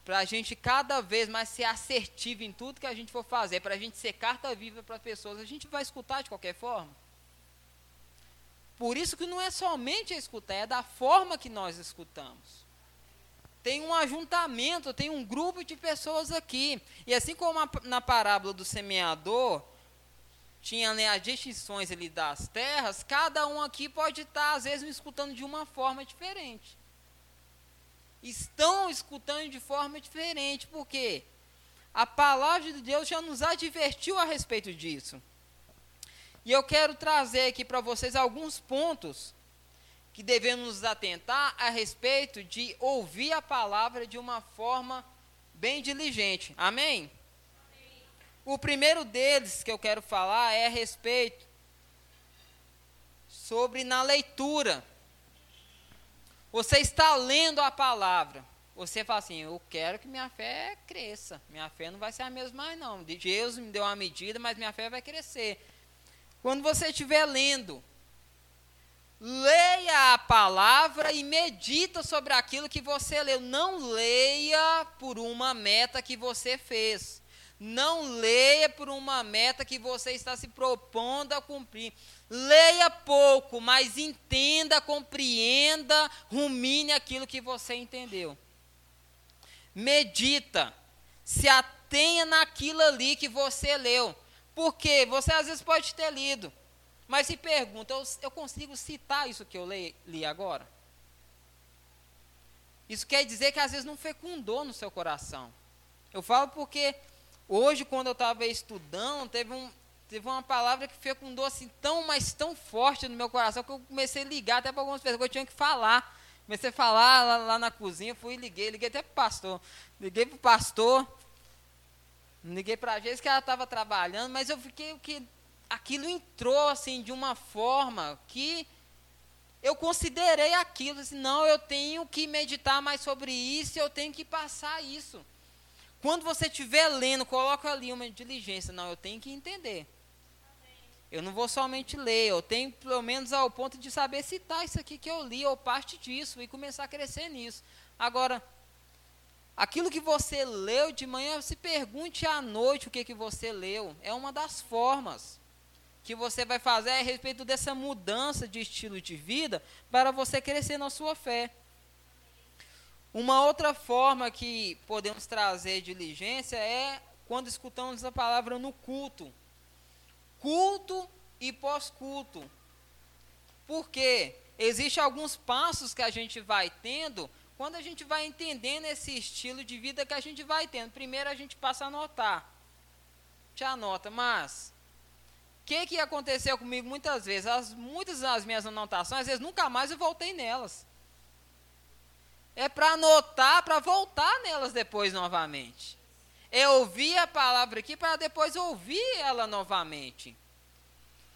para a gente cada vez mais ser assertivo em tudo que a gente for fazer, para a gente ser carta viva para as pessoas, a gente vai escutar de qualquer forma. Por isso que não é somente a escutar, é da forma que nós escutamos. Tem um ajuntamento, tem um grupo de pessoas aqui. E assim como na parábola do semeador, tinha né, as distinções ali das terras, cada um aqui pode estar, às vezes, me escutando de uma forma diferente. Estão escutando de forma diferente, porque a palavra de Deus já nos advertiu a respeito disso. E eu quero trazer aqui para vocês alguns pontos que devemos nos atentar a respeito de ouvir a palavra de uma forma bem diligente. Amém? O primeiro deles que eu quero falar é a respeito sobre na leitura. Você está lendo a palavra. Você fala assim: Eu quero que minha fé cresça. Minha fé não vai ser a mesma mais, não. Deus me deu uma medida, mas minha fé vai crescer. Quando você estiver lendo, leia a palavra e medita sobre aquilo que você leu. Não leia por uma meta que você fez. Não leia por uma meta que você está se propondo a cumprir. Leia pouco, mas entenda, compreenda, rumine aquilo que você entendeu. Medita, se atenha naquilo ali que você leu. Porque você às vezes pode ter lido, mas se pergunta, eu, eu consigo citar isso que eu li, li agora? Isso quer dizer que às vezes não fecundou no seu coração. Eu falo porque Hoje, quando eu estava estudando, teve, um, teve uma palavra que fecundou assim tão, mas tão forte no meu coração que eu comecei a ligar até para algumas pessoas que eu tinha que falar. Comecei a falar lá, lá na cozinha, fui e liguei, liguei até para o pastor. Liguei para o pastor, liguei para a gente que ela estava trabalhando, mas eu fiquei que aquilo entrou assim de uma forma que eu considerei aquilo, assim, não, eu tenho que meditar mais sobre isso, eu tenho que passar isso. Quando você estiver lendo, coloca ali uma diligência. Não, eu tenho que entender. Eu não vou somente ler, eu tenho pelo menos ao ponto de saber citar isso aqui que eu li, ou parte disso, e começar a crescer nisso. Agora, aquilo que você leu de manhã, se pergunte à noite o que, que você leu. É uma das formas que você vai fazer a respeito dessa mudança de estilo de vida para você crescer na sua fé. Uma outra forma que podemos trazer diligência é quando escutamos a palavra no culto. Culto e pós-culto. Porque existem alguns passos que a gente vai tendo quando a gente vai entendendo esse estilo de vida que a gente vai tendo. Primeiro a gente passa a anotar. Te anota, mas o que, que aconteceu comigo muitas vezes? As, muitas das minhas anotações, às vezes nunca mais eu voltei nelas é para anotar, para voltar nelas depois novamente. É ouvir a palavra aqui para depois ouvir ela novamente.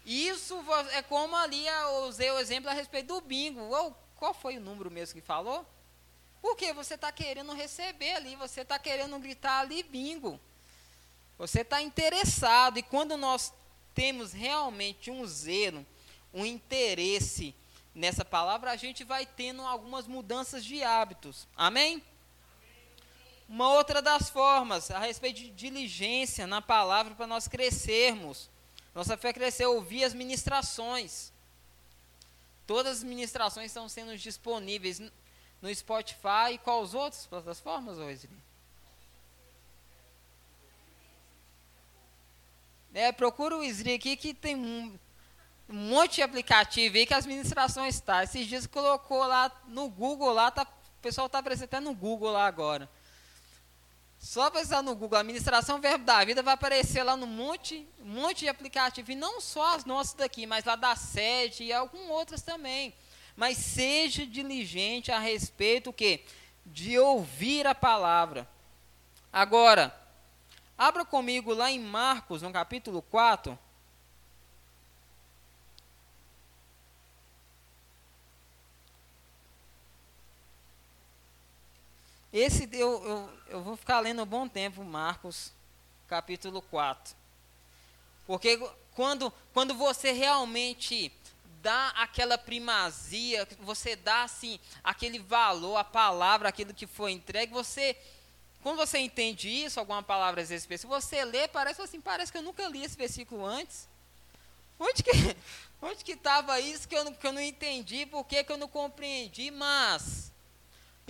Isso é como ali eu usei o exemplo a respeito do bingo. Qual foi o número mesmo que falou? Porque você está querendo receber ali, você está querendo gritar ali bingo. Você está interessado. E quando nós temos realmente um zelo, um interesse nessa palavra, a gente vai tendo algumas mudanças de hábitos. Amém? Uma outra das formas, a respeito de diligência na palavra para nós crescermos. Nossa fé crescer, ouvir as ministrações. Todas as ministrações estão sendo disponíveis no Spotify e quais outras plataformas, Wesley? É, procura o Isri aqui que tem um, um monte de aplicativo aí que as administrações estão. Tá. Esses dias colocou lá no Google, lá tá, o pessoal está até no Google lá agora. Só pensar no Google, administração verbo da vida vai aparecer lá no monte, monte de aplicativo, e não só as nossas daqui, mas lá da sede e algumas outras também. Mas seja diligente a respeito o quê? De ouvir a palavra. Agora, abra comigo lá em Marcos, no capítulo 4. Esse eu, eu, eu vou ficar lendo um bom tempo, Marcos, capítulo 4. Porque quando, quando você realmente dá aquela primazia, você dá assim aquele valor, a palavra, aquilo que foi entregue, você quando você entende isso, alguma palavra específica, você lê, parece assim, parece que eu nunca li esse versículo antes. Onde que <laughs> onde que estava isso que eu, não, que eu não entendi, por que, que eu não compreendi, mas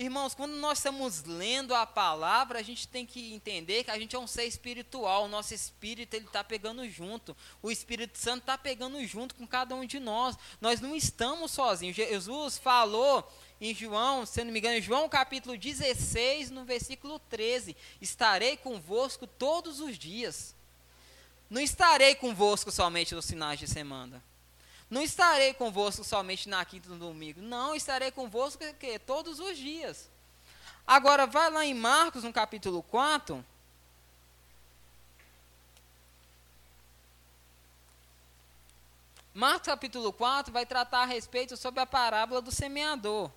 Irmãos, quando nós estamos lendo a palavra, a gente tem que entender que a gente é um ser espiritual, o nosso espírito ele está pegando junto, o Espírito Santo está pegando junto com cada um de nós. Nós não estamos sozinhos. Jesus falou em João, se não me engano, João capítulo 16, no versículo 13: Estarei convosco todos os dias. Não estarei convosco somente nos sinais de semana. Não estarei convosco somente na quinta e no domingo. Não, estarei convosco que, todos os dias. Agora, vai lá em Marcos, no capítulo 4. Marcos capítulo 4 vai tratar a respeito sobre a parábola do semeador,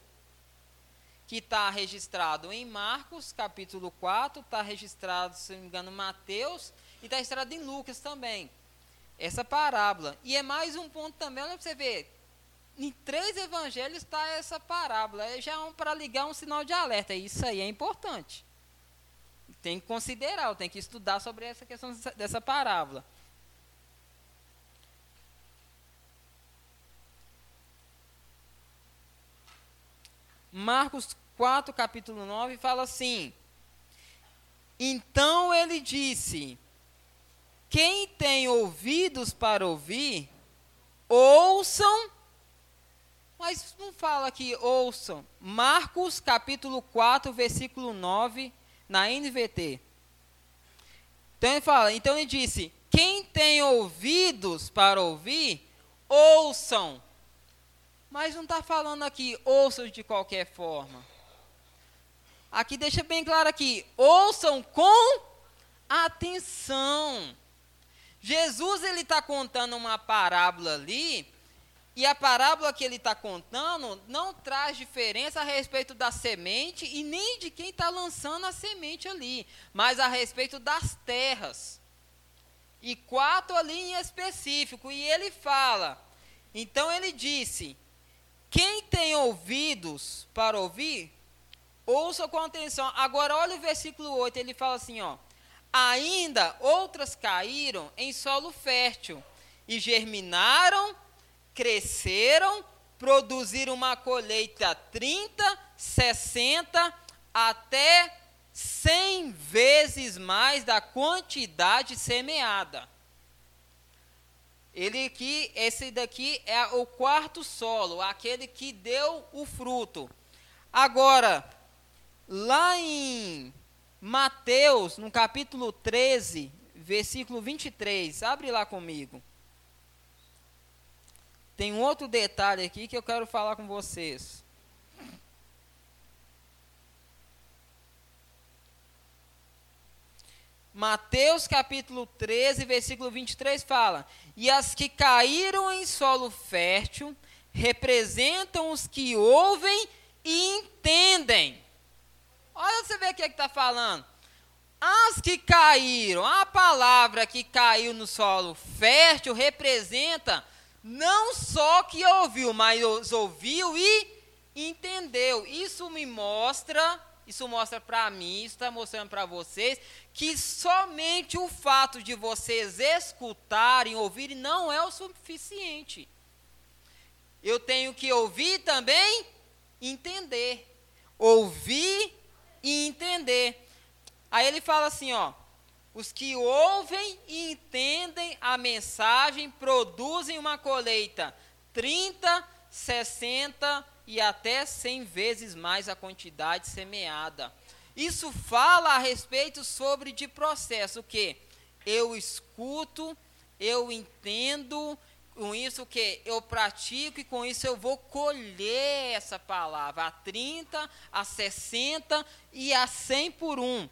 que está registrado em Marcos capítulo 4, está registrado, se não me engano, Mateus, e está registrado em Lucas também essa parábola. E é mais um ponto também, olha para você ver. Em três evangelhos está essa parábola. É já um para ligar um sinal de alerta. Isso aí é importante. Tem que considerar, tem que estudar sobre essa questão dessa, dessa parábola. Marcos 4, capítulo 9, fala assim: Então ele disse: quem tem ouvidos para ouvir, ouçam. Mas não fala aqui, ouçam. Marcos capítulo 4, versículo 9, na NVT. Então ele fala, então ele disse: quem tem ouvidos para ouvir, ouçam. Mas não está falando aqui, ouçam de qualquer forma. Aqui deixa bem claro aqui, ouçam com atenção. Jesus ele está contando uma parábola ali, e a parábola que ele está contando não traz diferença a respeito da semente e nem de quem está lançando a semente ali, mas a respeito das terras. E quatro ali em específico. E ele fala: então ele disse: quem tem ouvidos para ouvir, ouça com atenção. Agora olha o versículo 8, ele fala assim: ó. Ainda outras caíram em solo fértil e germinaram, cresceram, produziram uma colheita 30, 60, até 100 vezes mais da quantidade semeada. Ele aqui, esse daqui é o quarto solo, aquele que deu o fruto. Agora, lá em Mateus, no capítulo 13, versículo 23. Abre lá comigo. Tem um outro detalhe aqui que eu quero falar com vocês. Mateus capítulo 13, versículo 23 fala: E as que caíram em solo fértil representam os que ouvem e. Que é está falando. As que caíram, a palavra que caiu no solo fértil representa não só que ouviu, mas ouviu e entendeu. Isso me mostra, isso mostra para mim, está mostrando para vocês, que somente o fato de vocês escutarem, ouvirem, não é o suficiente. Eu tenho que ouvir também entender. Ouvir e entender. Aí ele fala assim, ó: os que ouvem e entendem a mensagem produzem uma colheita 30, 60 e até 100 vezes mais a quantidade semeada. Isso fala a respeito sobre de processo, o que? Eu escuto, eu entendo, com isso que eu pratico e com isso eu vou colher essa palavra a 30, a 60 e a 100 por um.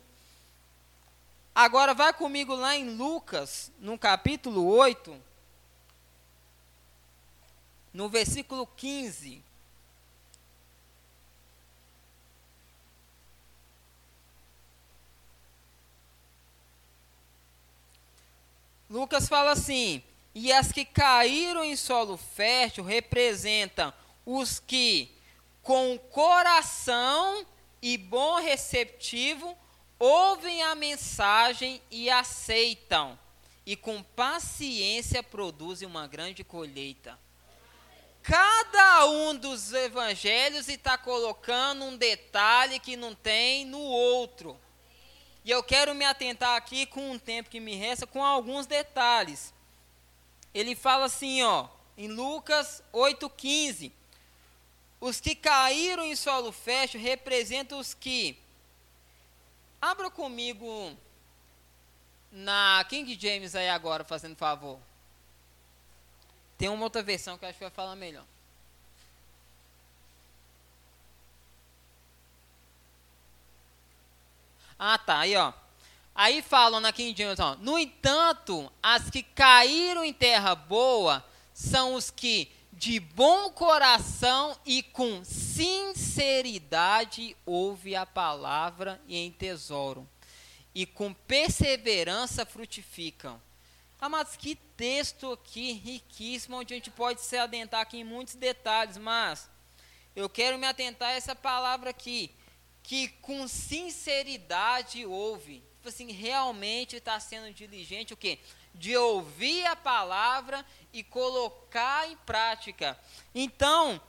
Agora vai comigo lá em Lucas, no capítulo 8, no versículo 15. Lucas fala assim: e as que caíram em solo fértil representam os que, com coração e bom receptivo, ouvem a mensagem e aceitam, e com paciência produzem uma grande colheita. Cada um dos evangelhos está colocando um detalhe que não tem no outro. E eu quero me atentar aqui com um tempo que me resta com alguns detalhes. Ele fala assim, ó, em Lucas 8:15. Os que caíram em solo fértil representam os que Abra comigo na King James aí agora, fazendo favor. Tem uma outra versão que eu acho que vai falar melhor. Ah, tá, aí ó. Aí falam na King James, ó, no entanto, as que caíram em terra boa são os que de bom coração e com sinceridade ouve a palavra e em tesouro, e com perseverança frutificam. Amados, que texto aqui riquíssimo, onde a gente pode se adentar aqui em muitos detalhes, mas eu quero me atentar a essa palavra aqui, que com sinceridade ouve. Tipo assim, realmente está sendo diligente o quê? De ouvir a palavra e colocar em prática. Então,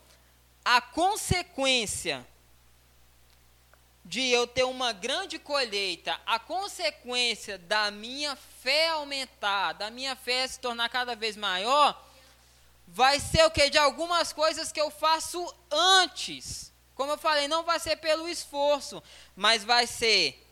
a consequência de eu ter uma grande colheita, a consequência da minha fé aumentar, da minha fé se tornar cada vez maior, vai ser o que? De algumas coisas que eu faço antes. Como eu falei, não vai ser pelo esforço, mas vai ser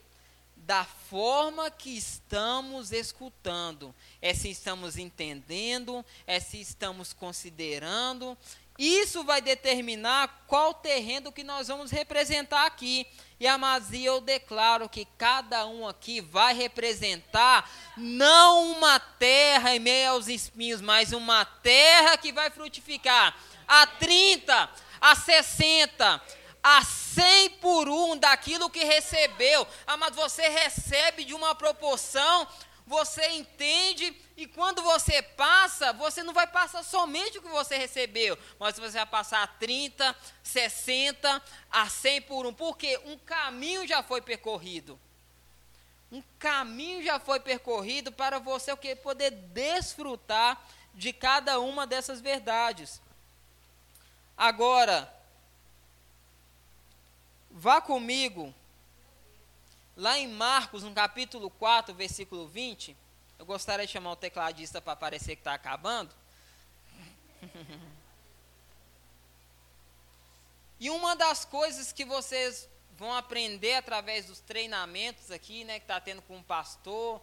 da forma que estamos escutando, é se estamos entendendo, é se estamos considerando. Isso vai determinar qual terreno que nós vamos representar aqui. E Amazia, eu declaro que cada um aqui vai representar não uma terra em meio aos espinhos, mas uma terra que vai frutificar a 30, a 60, a 100 por um daquilo que recebeu. Mas você recebe de uma proporção, você entende, e quando você passa, você não vai passar somente o que você recebeu, mas você vai passar a 30, 60, a 100 por um, porque um caminho já foi percorrido. Um caminho já foi percorrido para você o que poder desfrutar de cada uma dessas verdades. Agora, Vá comigo lá em Marcos, no capítulo 4, versículo 20. Eu gostaria de chamar o tecladista para parecer que está acabando. <laughs> e uma das coisas que vocês vão aprender através dos treinamentos aqui, né, que está tendo com o pastor,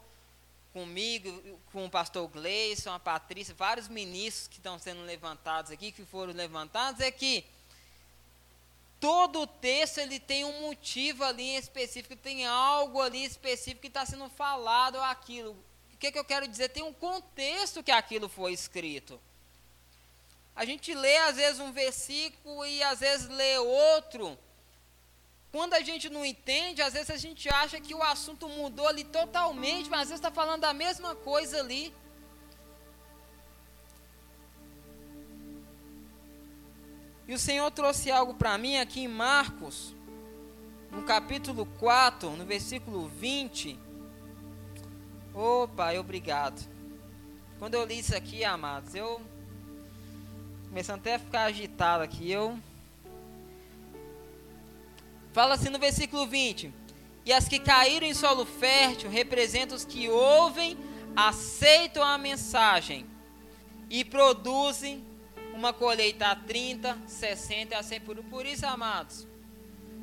comigo, com o pastor Gleison, a Patrícia, vários ministros que estão sendo levantados aqui, que foram levantados, é que todo o texto ele tem um motivo ali específico, tem algo ali específico que está sendo falado aquilo. O que, que eu quero dizer? Tem um contexto que aquilo foi escrito. A gente lê às vezes um versículo e às vezes lê outro. Quando a gente não entende, às vezes a gente acha que o assunto mudou ali totalmente, mas às vezes está falando da mesma coisa ali. E o Senhor trouxe algo para mim aqui em Marcos, no capítulo 4, no versículo 20. Ô oh, Pai, obrigado. Quando eu li isso aqui, amados, eu começando até a ficar agitado aqui, eu Fala assim no versículo 20: E as que caíram em solo fértil representam os que ouvem, aceitam a mensagem e produzem uma colheita a 30, 60 e a 100 por um. Por isso, amados,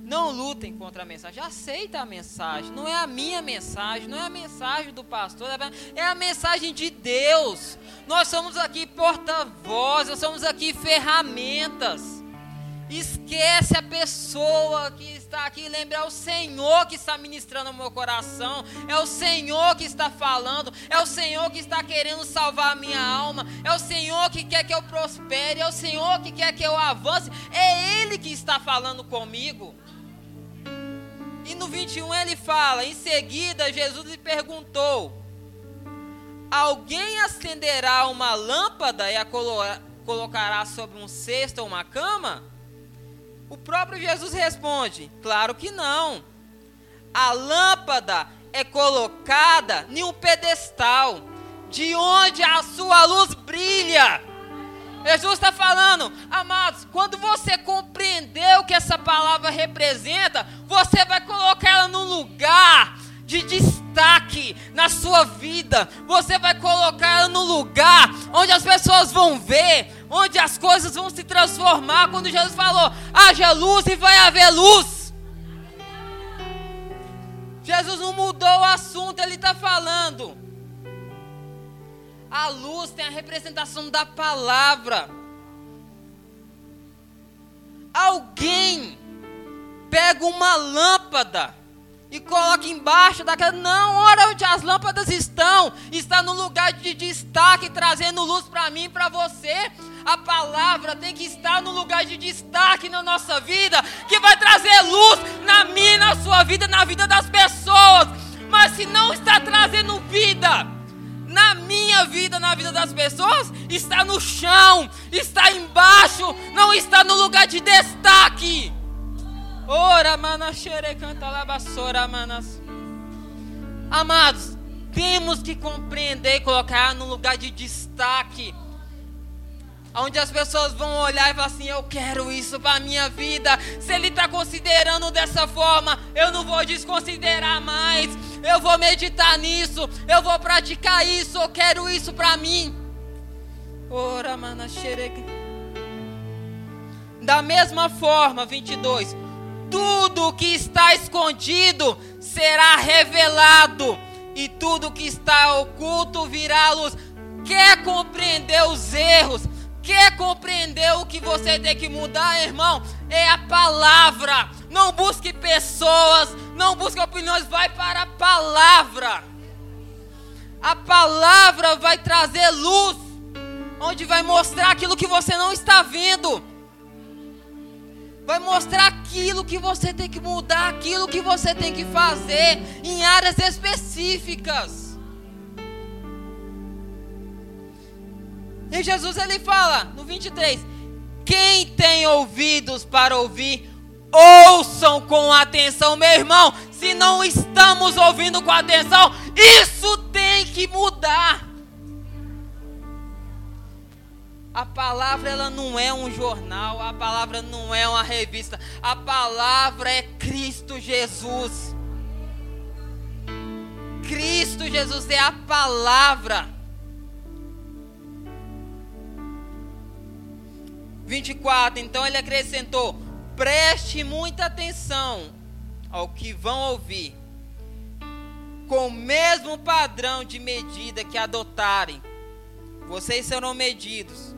Não lutem contra a mensagem. Aceita a mensagem. Não é a minha mensagem, não é a mensagem do pastor, é a mensagem de Deus. Nós somos aqui porta-voz, nós somos aqui ferramentas. Esquece a pessoa que está aqui, lembra, é o Senhor que está ministrando o meu coração, é o Senhor que está falando, é o Senhor que está querendo salvar a minha alma, é o Senhor que quer que eu prospere, é o Senhor que quer que eu avance, é Ele que está falando comigo. E no 21 ele fala: em seguida, Jesus lhe perguntou: Alguém acenderá uma lâmpada e a colocará sobre um cesto ou uma cama? O próprio Jesus responde: Claro que não. A lâmpada é colocada em um pedestal, de onde a sua luz brilha. Jesus está falando, amados, quando você compreender o que essa palavra representa, você vai colocar ela num lugar de destaque na sua vida. Você vai colocar ela no lugar onde as pessoas vão ver, onde as coisas vão se transformar. Quando Jesus falou: haja luz e vai haver luz. Jesus não mudou o assunto, ele está falando. A luz tem a representação da palavra. Alguém pega uma lâmpada e coloca embaixo daquela. Não, ora onde as lâmpadas estão. Está no lugar de destaque, trazendo luz para mim e para você. A palavra tem que estar no lugar de destaque na nossa vida, que vai trazer luz na minha, na sua vida, na vida das pessoas. Mas se não está trazendo vida, na minha vida, na vida das pessoas, está no chão, está embaixo, não está no lugar de destaque. Ora, manachere canta labassora, manas. Amados, temos que compreender e colocar no lugar de destaque. Onde as pessoas vão olhar e falar assim: Eu quero isso para a minha vida. Se ele está considerando dessa forma, eu não vou desconsiderar mais. Eu vou meditar nisso. Eu vou praticar isso. Eu quero isso para mim. Ora, mana, Da mesma forma, 22 tudo que está escondido será revelado, e tudo que está oculto virá luz. Quer compreender os erros? Quer compreender o que você tem que mudar, irmão? É a palavra. Não busque pessoas, não busque opiniões, vai para a palavra. A palavra vai trazer luz, onde vai mostrar aquilo que você não está vendo vai mostrar aquilo que você tem que mudar, aquilo que você tem que fazer em áreas específicas. E Jesus ele fala no 23: Quem tem ouvidos para ouvir, ouçam com atenção, meu irmão. Se não estamos ouvindo com atenção, isso tem que mudar. A palavra ela não é um jornal, a palavra não é uma revista. A palavra é Cristo Jesus. Cristo Jesus é a palavra. 24, então ele acrescentou: preste muita atenção ao que vão ouvir, com o mesmo padrão de medida que adotarem, vocês serão medidos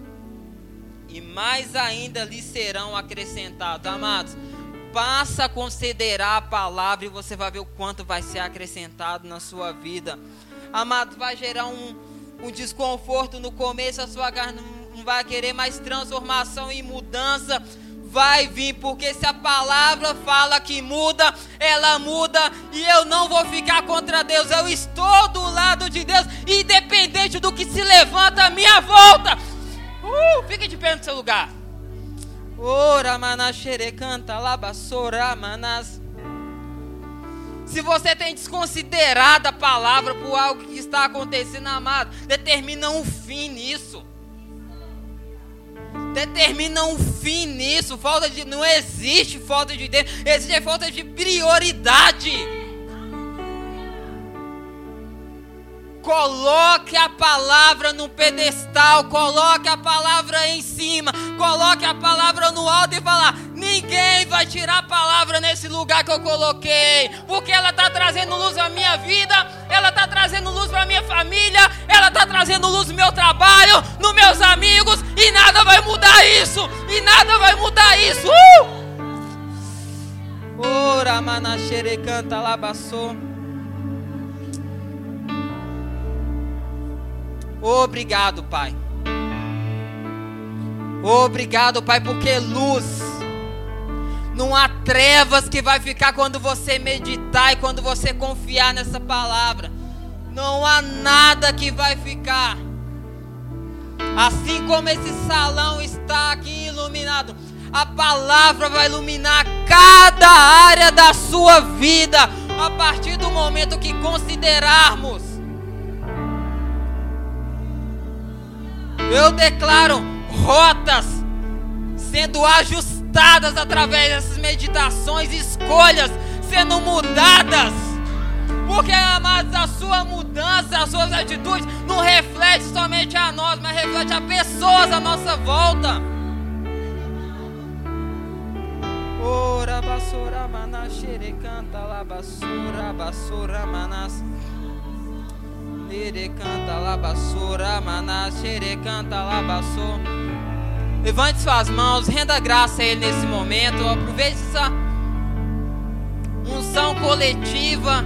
e mais ainda lhe serão acrescentados. Amados, passa a considerar a palavra e você vai ver o quanto vai ser acrescentado na sua vida. Amado, vai gerar um, um desconforto no começo, a sua carne não vai querer mais transformação e mudança. Vai vir, porque se a palavra fala que muda, ela muda, e eu não vou ficar contra Deus, eu estou do lado de Deus, independente do que se levanta à minha volta. Uh, fique de pé no seu lugar. Ora, manachere, canta, labassora, manas. Se você tem desconsiderado a palavra por algo que está acontecendo, amado, determina um fim nisso. Determina um fim nisso. Falta de não existe falta de Deus, existe falta de prioridade. Coloque a palavra no pedestal, coloque a palavra em cima, coloque a palavra no alto e falar: Ninguém vai tirar a palavra nesse lugar que eu coloquei, porque ela está trazendo luz à minha vida, ela está trazendo luz para minha família, ela está trazendo luz no meu trabalho, nos meus amigos, e nada vai mudar isso, e nada vai mudar isso. Uh! Ora, manachere canta labassou. Obrigado, Pai. Obrigado, Pai, porque luz. Não há trevas que vai ficar quando você meditar e quando você confiar nessa palavra. Não há nada que vai ficar. Assim como esse salão está aqui iluminado, a palavra vai iluminar cada área da sua vida a partir do momento que considerarmos. Eu declaro rotas sendo ajustadas através dessas meditações, escolhas sendo mudadas. Porque, amados, a sua mudança, as suas atitudes não reflete somente a nós, mas reflete a pessoas à nossa volta. Ora basura manas xere canta lá basura basura manas Nere canta lá basura manas xere canta lá basura Levante suas mãos, renda graça a Ele nesse momento. Aproveite essa unção coletiva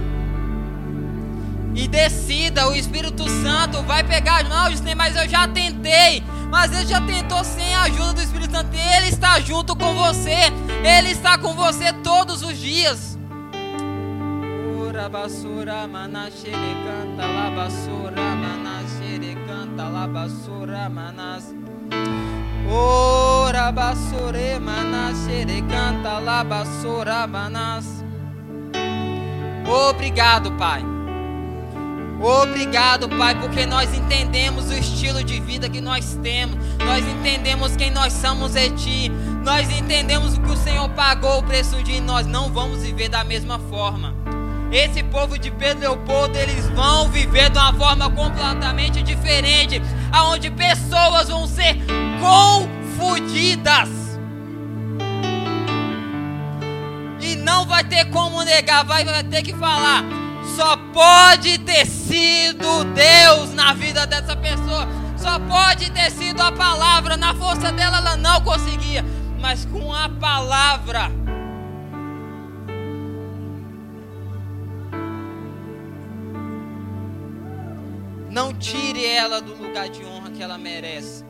e decida. O Espírito Santo vai pegar. Não, Disney, mas eu já tentei. Mas ele já tentou sem a ajuda do Espírito Santo. Ele está junto com você. Ele está com você todos os dias. Ora basura manashere canta la basura manashere canta la basura manas. Ora basure manashere canta la basura manas. Obrigado, Pai. Obrigado, Pai, porque nós entendemos o estilo de vida que nós temos, nós entendemos quem nós somos em Ti, nós entendemos o que o Senhor pagou o preço de nós não vamos viver da mesma forma. Esse povo de Pedro Leopoldo, eles vão viver de uma forma completamente diferente, aonde pessoas vão ser confundidas. E não vai ter como negar, vai ter que falar só pode ter sido Deus na vida dessa pessoa. Só pode ter sido a palavra. Na força dela, ela não conseguia. Mas com a palavra. Não tire ela do lugar de honra que ela merece.